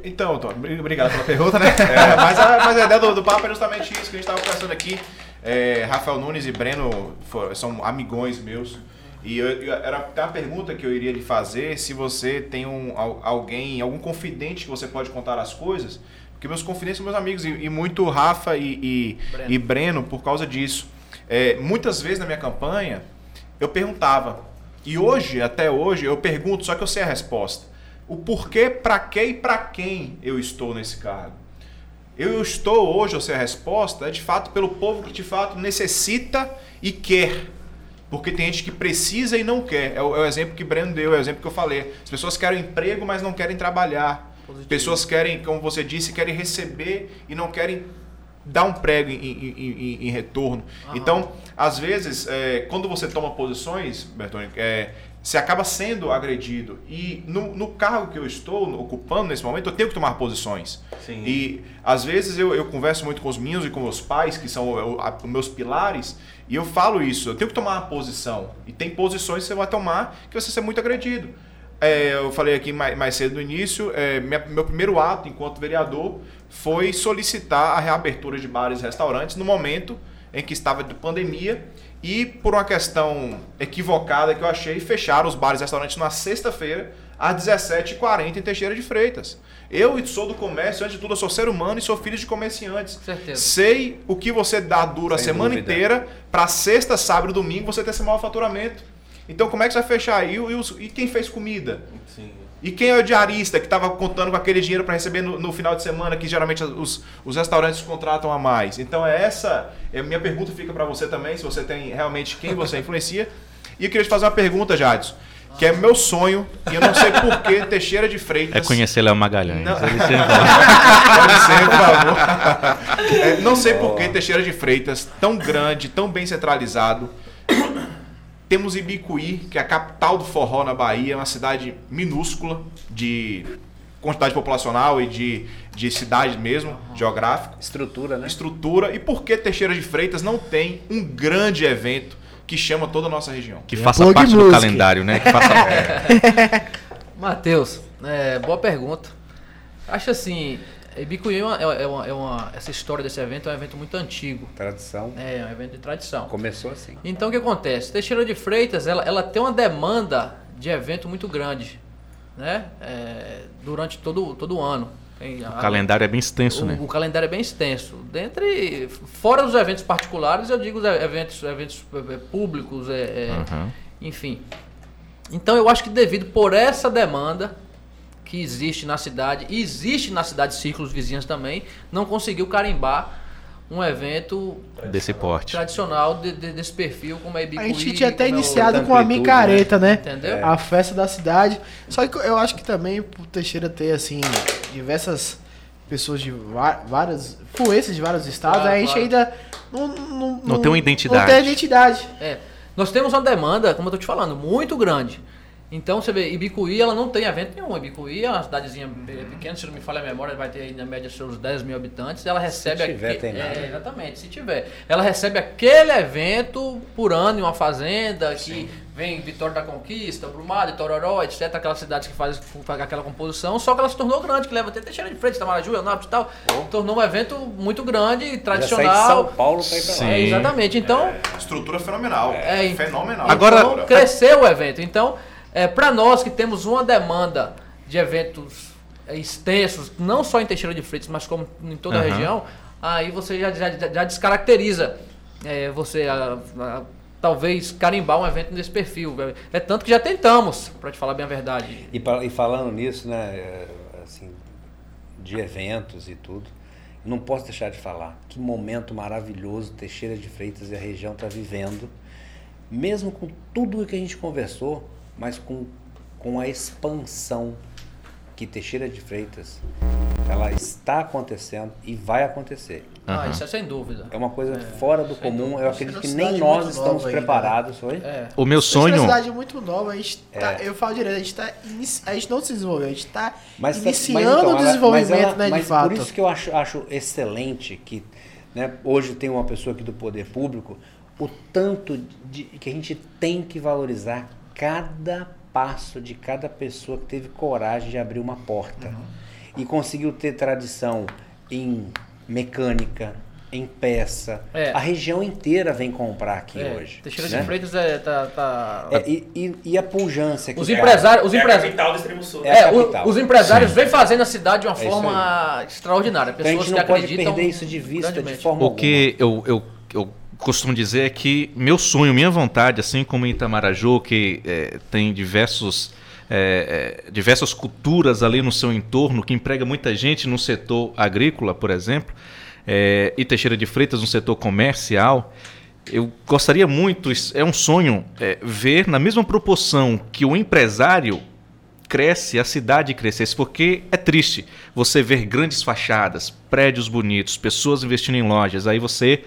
Então, Tom, obri- obrigado pela pergunta, né? É, mas, a, mas a ideia do, do papo é justamente isso que a gente estava conversando aqui. É, Rafael Nunes e Breno for- são amigões meus. E eu, eu- era até uma pergunta que eu iria lhe fazer se você tem um, al- alguém, algum confidente que você pode contar as coisas. Porque meus confidentes são meus amigos, e, e muito Rafa e, e, Breno. e Breno por causa disso. É, muitas vezes na minha campanha eu perguntava. E hoje, até hoje, eu pergunto, só que eu sei a resposta. O porquê, pra quê e pra quem eu estou nesse cargo. Eu estou hoje, eu sei a resposta, é de fato pelo povo que de fato necessita e quer. Porque tem gente que precisa e não quer. É o, é o exemplo que Breno deu, é o exemplo que eu falei. As pessoas querem emprego, mas não querem trabalhar. Positivo. Pessoas querem, como você disse, querem receber e não querem dá um prego em, em- em- em retorno. Então, às vezes, é, quando você toma posições, Bertoni, é, você acaba sendo agredido. E no, no cargo que eu estou ocupando nesse momento, eu tenho que tomar posições. Sim. E às vezes eu, eu converso muito com os meus e com meus pais, que são a- os meus pilares, e eu falo isso, eu tenho que tomar uma posição. E tem posições que você vai tomar que você vai ser muito agredido. É, eu falei aqui mais, mais cedo no início, é, minha- meu primeiro ato enquanto vereador foi solicitar a reabertura de bares e restaurantes no momento em que estava de pandemia e por uma questão equivocada que eu achei, fecharam os bares e restaurantes na sexta-feira às 17h40 em Teixeira de Freitas. Eu sou do comércio, antes de tudo eu sou ser humano e sou filho de comerciantes. Certeza. Sei o que você dá duro a Sem semana dúvida. inteira para sexta, sábado e domingo você ter esse maior faturamento. Então como é que você vai fechar aí? E, os- e quem fez comida? Sim. E quem é o diarista que estava contando com aquele dinheiro para receber no, no final de semana, que geralmente os, os restaurantes contratam a mais? Então é essa. É, minha pergunta fica para você também, se você tem realmente quem você influencia. E eu queria te fazer uma pergunta, Jadson, que é meu sonho, e eu não sei por que Teixeira de Freitas. É conhecer Léo Magalhães. Não. Ele sempre- favor. É, não sei por que Teixeira de Freitas, tão grande, tão bem centralizado. Temos Ibicuí, que é a capital do forró na Bahia, uma cidade minúscula de quantidade populacional e de, de cidade mesmo, geográfica, Estrutura, né? estrutura. E por que Teixeira de Freitas não tem um grande evento que chama toda a nossa região? que É faça parte do calendário, né? Que faça... Matheus, é, boa pergunta. Acho assim, Ibicuí é uma, é uma- é uma- essa história desse evento é um evento muito antigo. Tradição. É um evento de tradição. Começou assim. Então o que acontece? Teixeira de Freitas, ela, ela tem uma demanda de evento muito grande, né? É, durante todo, todo o ano. Tem O a- calendário é bem extenso, o, né? o calendário é bem extenso. Dentre, fora os eventos particulares, eu digo os eventos, eventos eh, públicos, é, é, Uhum. enfim. Então eu acho que devido por essa demanda que existe na cidade, e existe na cidade círculos vizinhos também, não conseguiu carimbar um evento Desse porte. tradicional de- de- desse perfil como é Ibicuí. A gente tinha até é o- iniciado da com a micareta, né? Entendeu? A festa da cidade. Só que eu acho que também o Teixeira ter, assim, diversas pessoas de várias. fluências de vários estados, Claro, a gente claro. ainda não, não, Não tem uma identidade. Não tem identidade. É. Nós temos uma demanda, como eu tô te falando, muito grande. Então você vê, Ibicuí ela não tem evento nenhum. Ibicuí é uma cidadezinha pe- pequena, se não me falha a memória, vai ter aí na média seus 10 mil habitantes. Ela recebe tiver, aque- tem nada. É, exatamente, se tiver. Ela recebe aquele evento por ano em uma fazenda que vem Vitória da Conquista, Brumado, Tororó, etc. Aquelas cidades que fazem aquela composição, só que ela se tornou grande, que leva até Teixeira de Freitas, Tamaraju, Eunápolis e tal. Tornou um evento muito grande, Já saí de tradicional. São Paulo pra ir pra lá. Sim. É, exatamente. Então, Estrutura fenomenal. É, fenomenal. Agora- então, cresceu o evento. Então, é, para nós que temos uma demanda de eventos é, extensos, não só em Teixeira de Freitas, mas como em toda a Aham. região, aí você já, já, já descaracteriza é, você a- a- talvez carimbar um evento nesse perfil. É tanto que já tentamos, para te falar bem a verdade. E, e falando nisso, né, é, assim, de eventos e tudo, não posso deixar de falar que momento maravilhoso Teixeira de Freitas e a região está vivendo, mesmo com tudo o que a gente conversou, mas com, com a expansão que Teixeira de Freitas ela está acontecendo e vai acontecer. Ah, Aham. isso é sem dúvida. É uma coisa fora do comum. Eu acredito que nem nós estamos ainda, preparados, oi? É. O meu Teixeira é sonho. uma cidade muito nova, a gente tá, É. eu falo direto, a gente tá inici- a gente não se desenvolveu, a gente tá Mas, tá- iniciando mas então, o ela- desenvolvimento, mas ela- né, de mas fato. Por isso que eu acho, acho excelente que né, hoje tem uma pessoa aqui do poder público, o tanto de, que a gente tem que valorizar cada passo de cada pessoa que teve coragem de abrir uma porta Uhum. e conseguiu ter tradição em mecânica, em peça. É. A região inteira vem comprar aqui É, hoje. Teixeira né? de Freitas é, tá, tá- É, e, e- e a pujança que Os empresários, os é a empresários, capital do extremo sul. É É, o- os empresários vêm fazendo a cidade de uma É forma extraordinária. Então a Pessoas gente que não pode acreditam perder isso de vista de forma O que eu, eu, eu costumo dizer é que meu sonho, minha vontade, assim como em Itamaraju, que eh, tem diversos, eh, eh, diversas culturas ali no seu entorno, que emprega muita gente no setor agrícola, por exemplo, eh, e Teixeira de Freitas no setor comercial, eu gostaria muito, é um sonho, eh, ver na mesma proporção que o empresário cresce, a cidade crescesse, porque é triste você ver grandes fachadas, prédios bonitos, pessoas investindo em lojas, aí você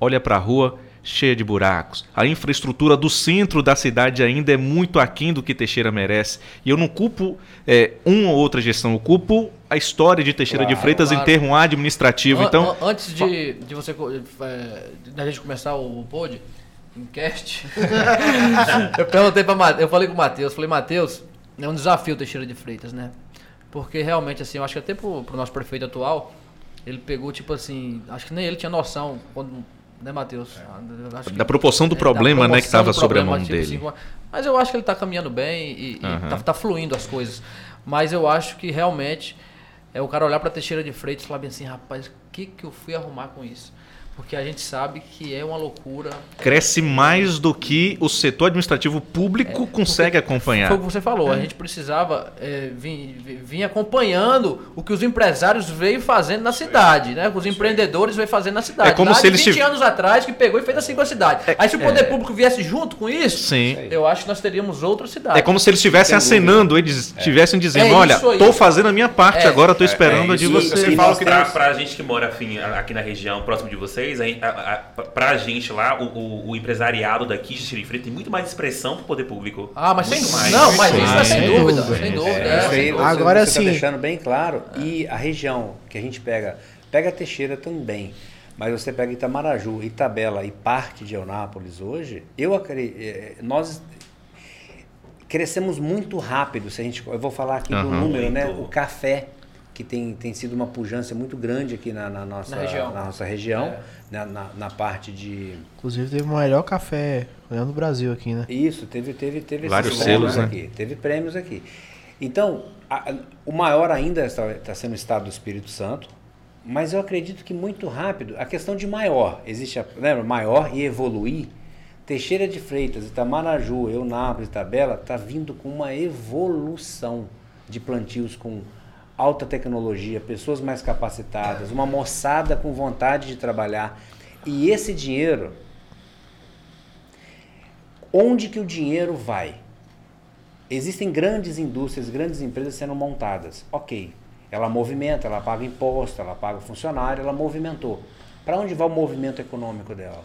olha para a rua cheia de buracos. A infraestrutura do centro da cidade ainda é muito aquém do que Teixeira merece. E eu não culpo é, uma ou outra gestão, eu culpo a história de Teixeira Claro, de Freitas claro. em termo administrativo. An- Então, an- antes de, de você é, da gente começar o pod, cast, eu perguntei para Matheus, eu falei com o Matheus, falei, Matheus, é um desafio Teixeira de Freitas, né? Porque realmente, assim, eu acho que até pro, pro nosso prefeito atual, ele pegou, tipo assim, acho que nem ele tinha noção, quando, né, Matheus? Eu acho que- da proporção do é, da problema né, que proporção estava sobre a mão tipo dele. assim, mas eu acho que ele tá caminhando bem e, e Aham. tá, tá fluindo as coisas. Mas eu acho que realmente é o cara olhar pra Teixeira de Freitas e falar bem assim, rapaz, o que, que eu fui arrumar com isso? Porque a gente sabe que é uma loucura. Cresce mais do que o setor administrativo público consegue acompanhar. Foi o que você falou, a gente precisava é, vir, vir- acompanhando o que os empresários veio fazendo na cidade, né? O que os empreendedores veio fazendo na cidade. É como Lá se de eles 20 tiv- anos atrás que pegou e fez assim com a cidade. Aí se o poder público viesse junto com isso, Sim. eu acho que nós teríamos outra cidade. É como se eles estivessem acenando, eles estivessem dizendo, É olha, tô fazendo a minha parte, É. agora tô esperando é a de isso. você. Fala que Deus- pra gente que mora assim, a- aqui na região, próximo de vocês, a, a, a, pra gente lá, o, o, o empresariado daqui de Xerifre tem muito mais expressão pro poder público. Ah, mas Muito sem mais. Não, mas isso é sem Sem dúvida, dúvida. sem dúvida. É, é. Agora você sim. tá deixando bem claro. E a região que a gente pega, pega Teixeira também, mas você pega Itamaraju, Itabela e parte de Eunápolis hoje, eu acredito, nós crescemos muito rápido, se a gente, eu vou falar aqui do Aham. número, né? O café que tem, tem sido uma pujança muito grande aqui na, na nossa, Na região. na nossa região, É. na, na, na parte de Inclusive teve o melhor café no Brasil aqui, né? Isso, teve, teve, teve Vários esses prêmios selos, né? aqui. Teve prêmios aqui. Então, a- o maior ainda está, está sendo o estado do Espírito Santo, mas eu acredito que muito rápido, a questão de maior, existe a, lembra, maior e evoluir. Teixeira de Freitas, Itamaraju, Eunápolis, Tabela, está vindo com uma evolução de plantios com alta tecnologia, pessoas mais capacitadas, uma moçada com vontade de trabalhar. E esse dinheiro, onde que o dinheiro vai? Existem grandes indústrias, grandes empresas sendo montadas. Ok, ela movimenta, ela paga imposto, ela paga funcionário, ela movimentou. Para onde vai o movimento econômico dela?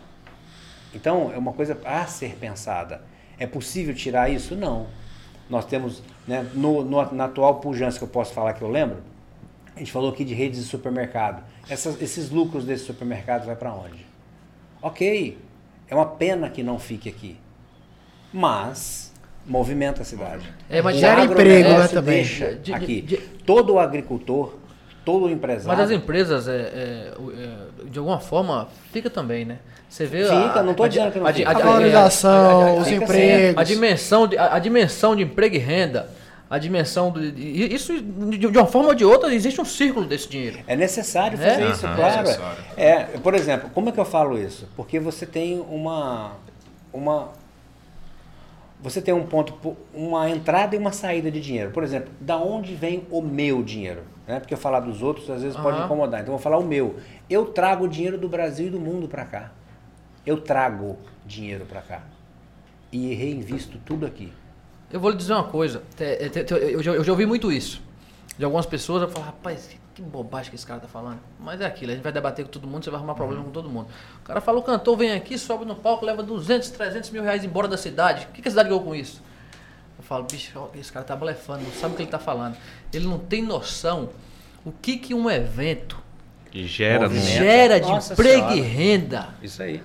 Então, é uma coisa a ser pensada. É possível tirar isso? Não. Nós temos, né, no, no- na atual pujança que eu posso falar que eu lembro, a gente falou aqui de redes de supermercado. Essas- esses lucros desses supermercados vai para onde? Ok, é uma pena que não fique aqui, mas movimenta a cidade. É, mas gera emprego, né, também. deixa De- de- aqui. de- Todo o agricultor, todo o empresário. Mas as empresas, é, é, é, de alguma forma, fica também, né? Você vê Fica, não tô a, dizendo que não fica. A valorização, os empregos. a dimensão de, a, a dimensão de emprego e renda, a dimensão de, de- isso de, de uma forma ou de outra existe um círculo desse dinheiro. É necessário É? fazer isso, Aham. claro. É necessário. É, por exemplo, como é que eu falo isso? Porque você tem uma uma você tem um ponto, po- uma entrada e uma saída de dinheiro. Por exemplo, da onde vem o meu dinheiro? Né? Porque eu falar dos outros às vezes pode Aham. incomodar. Então eu vou falar o meu. Eu trago dinheiro do Brasil e do mundo para cá. Eu trago dinheiro para cá e reinvisto tudo aqui. Eu vou lhe dizer uma coisa, eu, já, ouvi muito isso. De algumas pessoas, eu falo, rapaz, que, bobagem que esse cara tá falando. Mas é aquilo, a gente vai debater com todo mundo, você vai arrumar problema com todo mundo. O cara fala, o cantor vem aqui, sobe no palco, leva 200, 300 mil reais embora da cidade. O que, que a cidade ganhou com isso? Eu falo, bicho, esse cara tá blefando, não sabe o que ele tá falando. Ele não tem noção o que, que um evento gera gera de Nossa emprego Senhora. e renda Isso aí.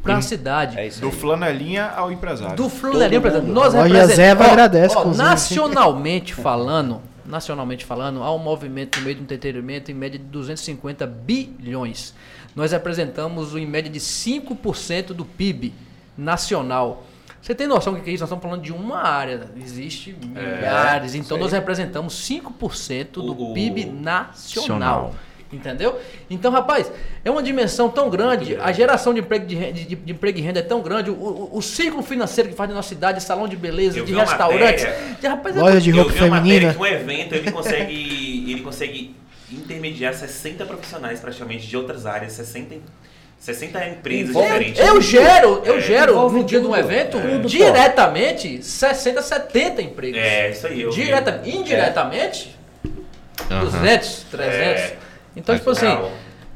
para a cidade. É isso Do flanelinha ao empresário. Do Flanelinha, exemplo, mundo. nós representamos. Ó, agradece, ó. Nacionalmente falando, nacionalmente falando, há um movimento no meio do entretenimento em média de 250 bilhões. Nós representamos em média de 5% do PIB nacional. Você tem noção do que é isso? Nós estamos falando de uma área, existe milhares, então aí. nós representamos 5% do O- PIB nacional. Nacional. Entendeu? Então, rapaz, é uma dimensão tão grande, a geração de emprego, de, renda- de- de emprego e renda é tão grande, o, o, o ciclo financeiro que faz na nossa cidade, salão de beleza, Eu de restaurantes. matéria- de- rapaz, é Loja de Eu roupa vi uma matéria feminina. que um evento ele consegue, ele consegue intermediar 60 profissionais praticamente de outras áreas, 60 em- 60 empresas Envolve- diferentes. Eu gero, eu É, gero no dia de um evento pô. diretamente 60, 70 empregos. É, isso aí. Eu vi. Direta, indiretamente, Aham. 200, 300. É. Então, tipo assim,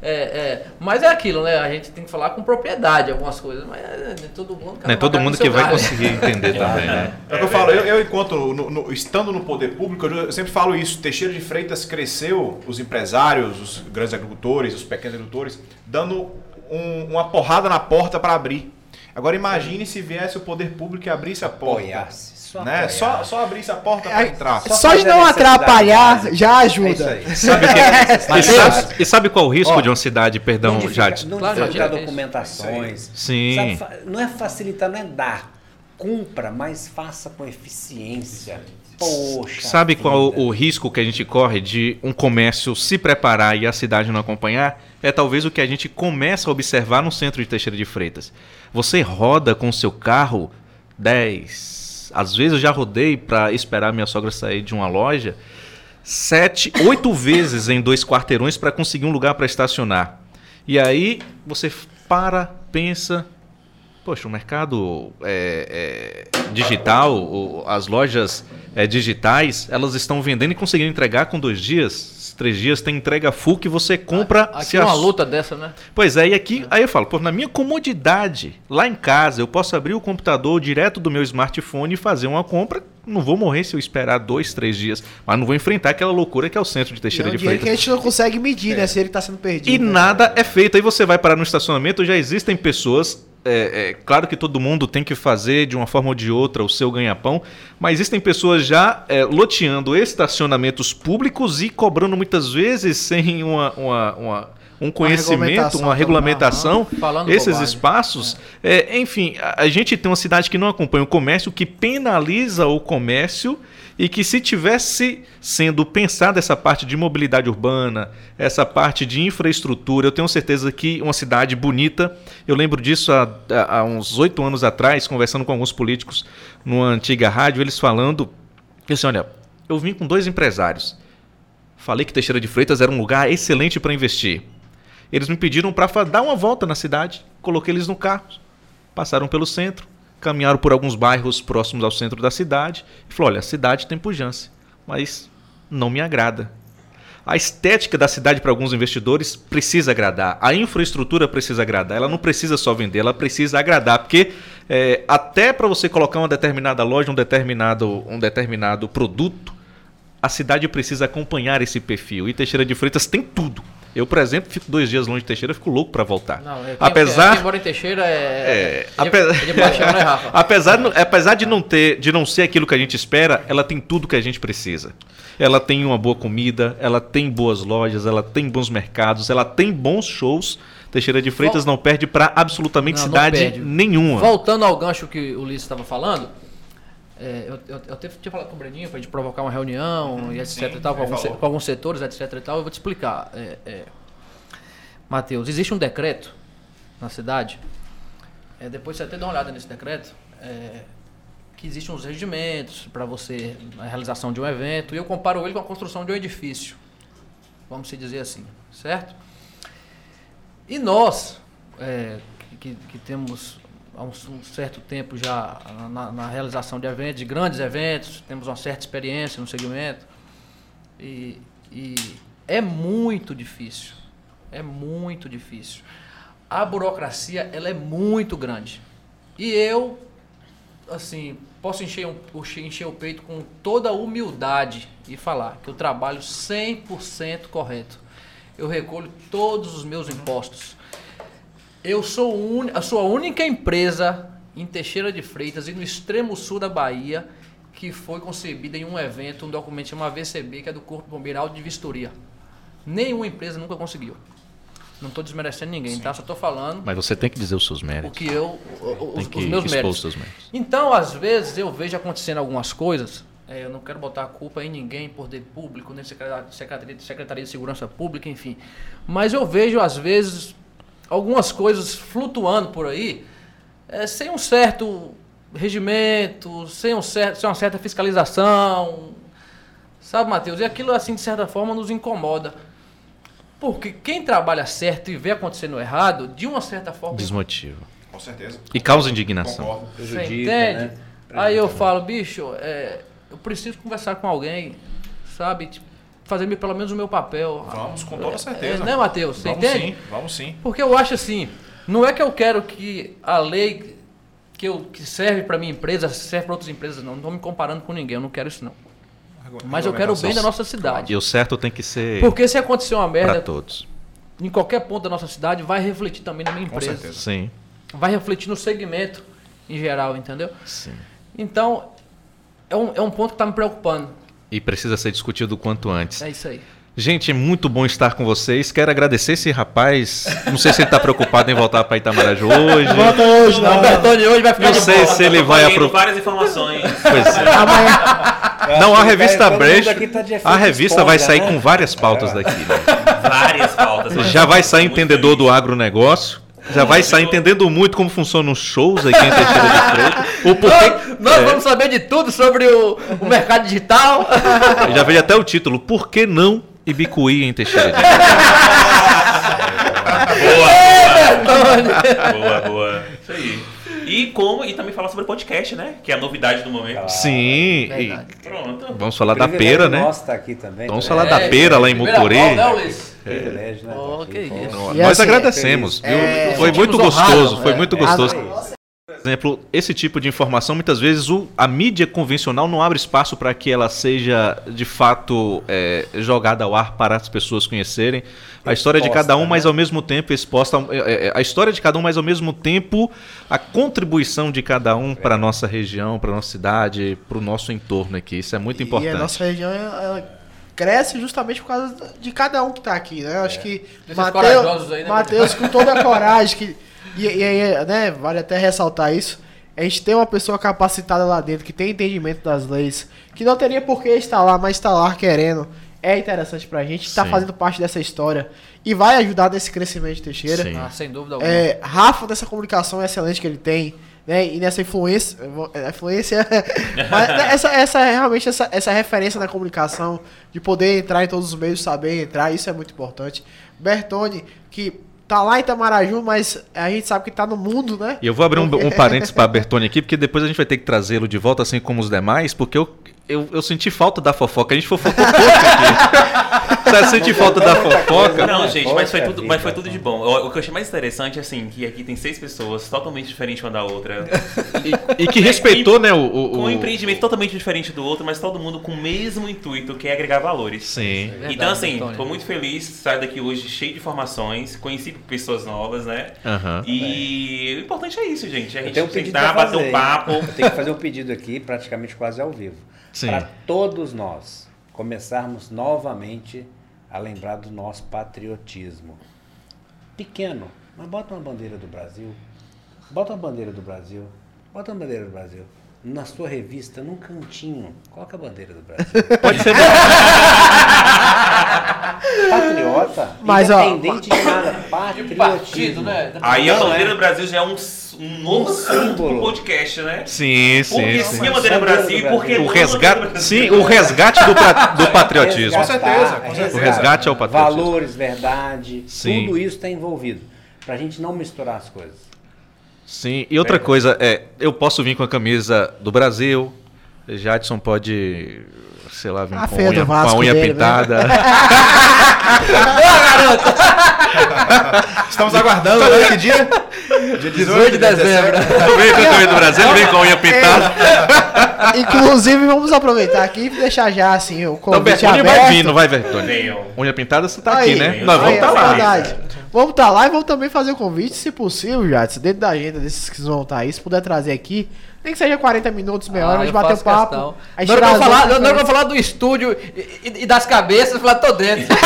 é, é, mas é aquilo, né? A gente tem que falar com propriedade algumas coisas, mas é, nem todo mundo... Não é todo mundo que vai conseguir entender também, né? É o que eu falo, eu, eu enquanto, no- no- estando no poder público, eu, eu sempre falo isso. Teixeira de Freitas cresceu, os empresários, os grandes agricultores, os pequenos agricultores, dando um- uma porrada na porta para abrir. Agora imagine se viesse o poder público e abrisse a porta. Apoiasse. Só Né? Só, só abrisse a porta para É, entrar. Só Só de não atrapalhar já É ajuda. aí. Sabe que- e, sabe, e sabe qual o risco Ó, de uma cidade, perdão, não Jade? Não Claro, imagina, é documentações. Sim. Sabe, não é facilitar, não é dar. Cumpra, mas faça com eficiência. Poxa. Sabe qual vida. o risco que a gente corre de um comércio se preparar e a cidade não acompanhar? É talvez o que a gente começa a observar no centro de Teixeira de Freitas. Você roda com o seu carro 10. Às vezes eu já rodei para esperar minha sogra sair de uma loja sete, oito vezes em dois quarteirões para conseguir um lugar para estacionar. E aí você para, pensa, Poxa, o mercado é, é, digital, o- as lojas é, digitais, elas estão vendendo e conseguindo entregar com dois dias, três dias, tem entrega full que você compra. Aqui se é uma ass- luta dessa, né? Pois é, e aqui, aí eu falo, pô, na minha comodidade, lá em casa, eu posso abrir o computador direto do meu smartphone e fazer uma compra. Não vou morrer se eu esperar dois, três dias, mas não vou enfrentar aquela loucura que é o centro de É Teixeira um de dinheiro que a Freitas. gente não consegue medir, né? Se ele tá sendo perdido. E né? nada é feito. Aí você vai parar no estacionamento, já existem pessoas. É, é, claro que todo mundo tem que fazer de uma forma ou de outra o seu ganha-pão, mas existem pessoas já é, loteando estacionamentos públicos e cobrando muitas vezes sem uma, uma- uma- um conhecimento, regulamentação uma regulamentação. Falando Esses bobagem. espaços, é, enfim, a, a gente tem uma cidade que não acompanha o comércio, que penaliza o comércio e que se tivesse sendo pensada essa parte de mobilidade urbana, essa parte de infraestrutura, eu tenho certeza que uma cidade bonita, eu lembro disso há, há- uns oito anos atrás, conversando com alguns políticos numa antiga rádio, eles falando que assim, olha, eu vim com dois empresários, falei que Teixeira de Freitas era um lugar excelente para investir. Eles me pediram para dar uma volta na cidade, coloquei eles no carro, passaram pelo centro, caminharam por alguns bairros próximos ao centro da cidade e falou: olha, a cidade tem pujança, mas não me agrada. A estética da cidade para alguns investidores precisa agradar, a infraestrutura precisa agradar, ela não precisa só vender, ela precisa agradar, porque é, até para você colocar uma determinada loja, um determinado, um determinado produto, a cidade precisa acompanhar esse perfil. E Teixeira de Freitas tem tudo. Eu, por exemplo, fico dois dias longe de Teixeira, fico louco para voltar. Não, é, quem- apesar, Quem mora em Teixeira é. é, é ape- é de né, Rafa? apesar, apesar de não ter, de não ser aquilo que a gente espera, ela tem tudo que a gente precisa. Ela tem uma boa comida, ela tem boas lojas, ela tem bons mercados, ela tem bons shows. Teixeira de Freitas não perde para absolutamente Não, não cidade perde. nenhuma. Voltando ao gancho que o Ulisses estava falando, é, eu, eu, eu teve- tinha falado com o Breninho pra gente provocar uma reunião e etc Sim, e tal, com alguns, com alguns setores, etc e tal. Eu vou te explicar. É, é, Matheus, existe um decreto na cidade, é, depois você até dá uma olhada nesse decreto, é, que existem uns regimentos para você, a realização de um evento, e eu comparo ele com a construção de um edifício, vamos se dizer assim, certo? E nós, é, que, que temos há um, um certo tempo já na, na realização de eventos, de grandes eventos, temos uma certa experiência no segmento, e, e é muito difícil, é muito difícil. A burocracia, ela é muito grande. E eu, assim, posso encher, um, encher o peito com toda a humildade e falar que eu trabalho 100% correto. Eu recolho todos os meus impostos. Eu sou, un... eu a única empresa em Teixeira de Freitas e no extremo sul da Bahia que foi concebida em um evento, um documento chamado VCB, que é do Corpo Bombeiro de Vistoria. Nenhuma empresa nunca conseguiu. Não estou desmerecendo ninguém, tá? Só estou falando Mas você tem que dizer os seus o méritos. que eu, o- o- Tem os, que os meus méritos. os seus méritos. Então, às vezes, eu vejo acontecendo algumas coisas. é, eu não quero botar a culpa em ninguém, poder público, nem secretaria, secretaria de Segurança Pública, enfim. Mas eu vejo, às vezes, algumas coisas flutuando por aí, é, sem um certo regimento, sem, um certo, sem uma certa fiscalização. Sabe, Matheus? E aquilo, assim, de certa forma, nos incomoda. Porque quem trabalha certo e vê acontecendo errado, de uma certa forma. Desmotiva. Com certeza. E causa indignação. Concordo. Você Prejudica, entende? né? Aí eu falo, bicho, é, eu preciso conversar com alguém, sabe? Tipo, fazer pelo menos o meu papel. Vamos, com toda certeza. É, né, Matheus? Você Vamos entende? sim, vamos sim. Porque eu acho assim, não é que eu quero que a lei que, eu, que serve para minha empresa serve para outras empresas, não. Não estou me comparando com ninguém, eu não quero isso não. Mas eu quero o bem da nossa cidade. E o certo tem que ser Porque se acontecer uma para merda todos. em qualquer ponto da nossa cidade, vai refletir também na minha Com empresa. certeza. Sim. Vai refletir no segmento em geral, entendeu? Sim. Então, é um, é um ponto que está me preocupando. E precisa ser discutido o quanto antes. É isso aí. Gente, é muito bom estar com vocês. Quero agradecer esse rapaz. Não sei se ele está preocupado em voltar para Itamaraju hoje. Volta hoje, O não. Bertoni hoje vai ficar Não de sei boa. se ele Tô vai aproveitar. várias informações. Pois é. Eu Não, a revista Brecht, tá a revista vai esponja, sair né? com várias pautas daqui. né? várias pautas. Já vai sair entendedor do agronegócio. Já vai sair entendendo muito como funcionam os shows aqui em Teixeira de Freitas. O porquê. Nós, nós É. vamos saber de tudo sobre o, o mercado digital. Já veio até o título. Por que não Ibicuí em Teixeira de Freitas? Boa, boa. Isso aí. E como e também falar sobre podcast, né? Que é a novidade do momento. Sim. e Verdade. Pronto. vamos falar da pera, né? Nosso tá aqui também. Vamos falar da pera lá em Mucuri. mão, né, Luiz? Privilégio, né? Oh, que isso. E Nós assim, agradecemos, viu? é, foi muito gostoso, foi é. muito É, gostoso. Por exemplo, esse tipo de informação, muitas vezes o- a mídia convencional não abre espaço para que ela seja de fato é, jogada ao ar para as pessoas conhecerem a história de Exposta, cada um, né? mas ao mesmo tempo exposta é, é, a história de cada um, mas ao mesmo tempo a contribuição de cada um para a nossa região, para a nossa cidade, para o nosso entorno aqui. Isso é muito E importante. a nossa região ela cresce justamente por causa de cada um que tá aqui, né? Eu acho que Desses corajosos aí, né, Matheus com toda a coragem que e, e aí, né, vale até ressaltar isso. A gente tem uma pessoa capacitada lá dentro que tem entendimento das leis, que não teria por que estar lá, mas está lá querendo. É interessante pra gente, tá Sim. fazendo parte dessa história e vai ajudar nesse crescimento de Teixeira. Sim. Ah, sem dúvida alguma. É, Rafa, dessa comunicação excelente que ele tem, né? E nessa influência. é, Influência. mas né, essa, essa é realmente essa, essa referência na comunicação, de poder entrar em todos os meios, saber entrar, isso é muito importante. Bertone, que tá lá em Itamaraju, mas a gente sabe que tá no mundo, né? E eu vou abrir um, um parênteses para Bertone aqui, porque depois a gente vai ter que trazê-lo de volta, assim como os demais, porque eu, eu, eu senti falta da fofoca. A gente fofocou pouco aqui. Você senti falta da fofoca? Não, gente, mas foi tudo, mas foi tudo de bom. O, o que eu achei mais interessante, assim, que aqui tem seis pessoas totalmente diferentes uma da outra. E que respeitou, né, o... o- Com um empreendimento totalmente diferente do outro, mas todo mundo com o mesmo intuito, que é agregar valores. Sim. Verdade, então, assim, Antônio. tô muito feliz de sair daqui hoje cheio de informações, conheci pessoas novas, né? Aham. E o importante é isso, gente. A gente tenho um sentar, bater um papo. Eu tenho que fazer um pedido aqui, praticamente quase ao vivo. Para todos nós começarmos novamente a lembrar do nosso patriotismo. Pequeno, mas bota uma bandeira do Brasil. Bota uma bandeira do Brasil. Bota uma bandeira do Brasil. Na sua revista, num cantinho, coloca a bandeira do Brasil. Pode ser. Patriota, Mas, ó, independente de nada, patriotismo. partido, né? Aí a bandeira é. do Brasil já é um, um novo Um símbolo do podcast, né? Sim, Por sim, que sim. sim a bandeira do Brasil e por que O a resgate, sim, o resgate do, pra- do patriotismo. Com certeza, com certeza. O resgate é o patriotismo. Valores, verdade, Sim. tudo isso está envolvido. Pra gente não misturar as coisas. Sim, e outra coisa, é, eu posso vir com a camisa do Brasil, Jadson pode, sei lá, vir A com, unha, com a unha dele, né? pintada. Estamos aguardando, né? Que dia? Dia 18 de dezembro. vem com a camisa do Brasil, vem com a unha pintada. Inclusive, vamos aproveitar aqui e deixar já assim o Então, convite Bertone aberto. vai vir, não vai, Bertone? Unha pintada você tá Aí, aqui, né? aí, Nós vamos estar é lá. verdade. Vamos estar lá e vamos também fazer o convite, se possível, Jadson, dentro da agenda desses que vão estar aí, se puder trazer aqui, nem que seja 40 minutos, meia hora, a gente Ah, bater papo. questão. a gente que eu traz falar, hora que eu referências. falar do estúdio e, e- e das cabeças, eu falar, tô dentro.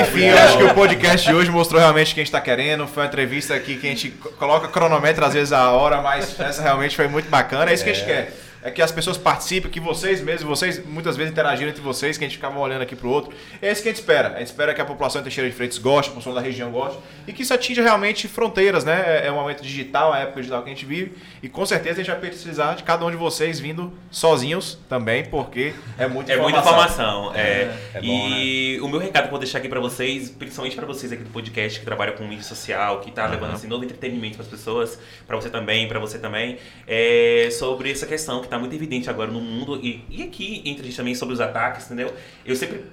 Enfim, eu acho que o podcast de hoje mostrou realmente o que a gente tá querendo. Foi uma entrevista aqui que a gente co- coloca cronômetro às vezes a hora, mas essa realmente foi muito bacana. É isso que a gente quer. É que as pessoas participem, que vocês mesmos, vocês muitas vezes interagiram entre vocês, que a gente ficava olhando aqui pro outro. É isso que a gente espera. A gente espera que a população de Teixeira de Freitas goste, a população da região goste, e que isso atinja realmente fronteiras, né? É um momento digital, é a época digital que a gente vive, e com certeza a gente vai precisar de cada um de vocês vindo sozinhos também, porque é muita É muita informação. informação. É. É bom, e o meu recado que eu vou deixar aqui pra vocês, principalmente pra vocês aqui do podcast que trabalham com mídia social, que tá levando assim novo entretenimento pras pessoas, pra você também, pra você também, é sobre essa questão que tá muito evidente agora no mundo e, e aqui entre a gente também sobre os ataques, entendeu? Eu sempre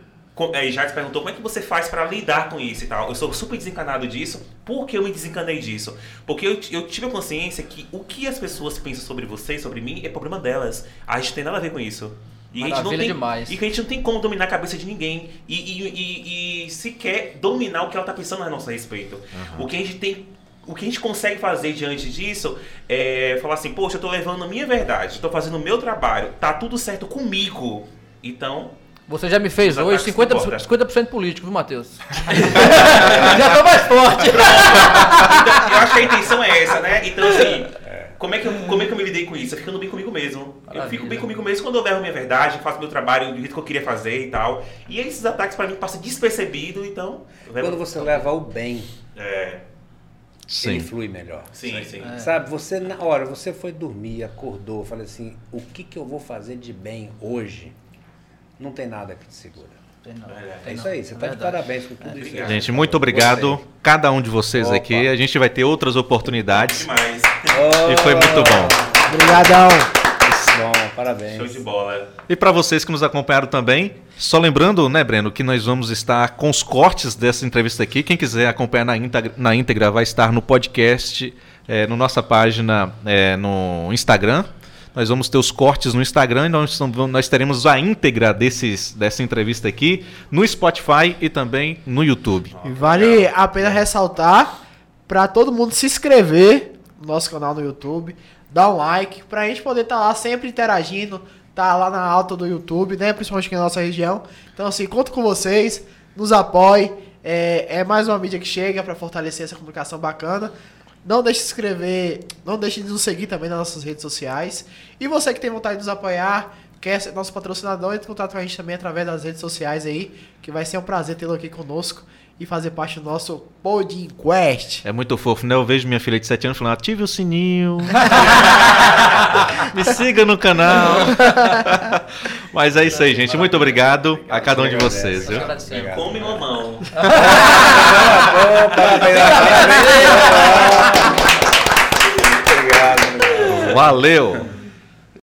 é, já te perguntou como é que você faz pra lidar com isso e tal. Eu sou super desencanado disso. Por que eu me desencanei disso? Porque eu, eu tive a consciência que o que as pessoas pensam sobre você e sobre mim é problema delas. A gente tem nada a ver com isso. E a gente não tem, demais. E que a gente não tem como dominar a cabeça de ninguém. E, e, e, e sequer dominar o que ela tá pensando a nosso respeito. O que a gente tem. O que a gente consegue fazer diante disso é falar assim, poxa, eu tô levando a minha verdade, tô fazendo o meu trabalho, tá tudo certo comigo. Então, Você já me fez hoje ataques 50%, importam. 50 político, viu, Matheus? já tô mais forte. Então, eu acho que a intenção é essa, né? Então, assim, como é, que eu, como é que eu me lidei com isso? Eu ficando bem comigo mesmo. Eu Maravilha. fico bem comigo mesmo quando eu levo a minha verdade, faço meu trabalho do jeito que eu queria fazer e tal. E esses ataques pra mim passam despercebido, então. Quando você leva o bem, É, ele Sim. flui melhor. sim, sim. Sabe, você na hora, você foi dormir, acordou, falei assim, o que, que eu vou fazer de bem hoje? Não tem nada que te segura. É isso aí, você tá de parabéns com tudo isso. Gente, muito obrigado, cada um de vocês Opa. aqui. A gente vai ter outras oportunidades. Demais. E foi muito bom. Obrigadão. Bom, parabéns. Show de bola. E para vocês que nos acompanharam também, só lembrando, né, Breno, que nós vamos estar com os cortes dessa entrevista aqui. Quem quiser acompanhar na íntegra, na íntegra vai estar no podcast, é, no nossa página é, no Instagram. Nós vamos ter os cortes no Instagram e nós, nós teremos a íntegra desses, dessa entrevista aqui no Spotify e também no YouTube. Vale a pena ressaltar para todo mundo se inscrever no nosso canal no YouTube, dar um like, pra gente poder estar lá sempre interagindo, tá lá na alta do YouTube, né? Principalmente aqui na nossa região. Então, assim, conto com vocês, nos apoie. É, é mais uma mídia que chega para fortalecer essa comunicação bacana. Não deixe de se inscrever, não deixe de nos seguir também nas nossas redes sociais. E você que tem vontade de nos apoiar, quer ser nosso patrocinador, entre em contato com a gente também através das redes sociais aí, que vai ser um prazer tê-lo aqui conosco e fazer parte do nosso Podcast. É muito fofo, né? Eu vejo minha filha de 7 anos falando, ative o sininho. Me siga no canal. Mas é isso aí, gente. Muito obrigado a cada um de vocês, viu? Agradecemos. Come mamão. Obrigado. Valeu!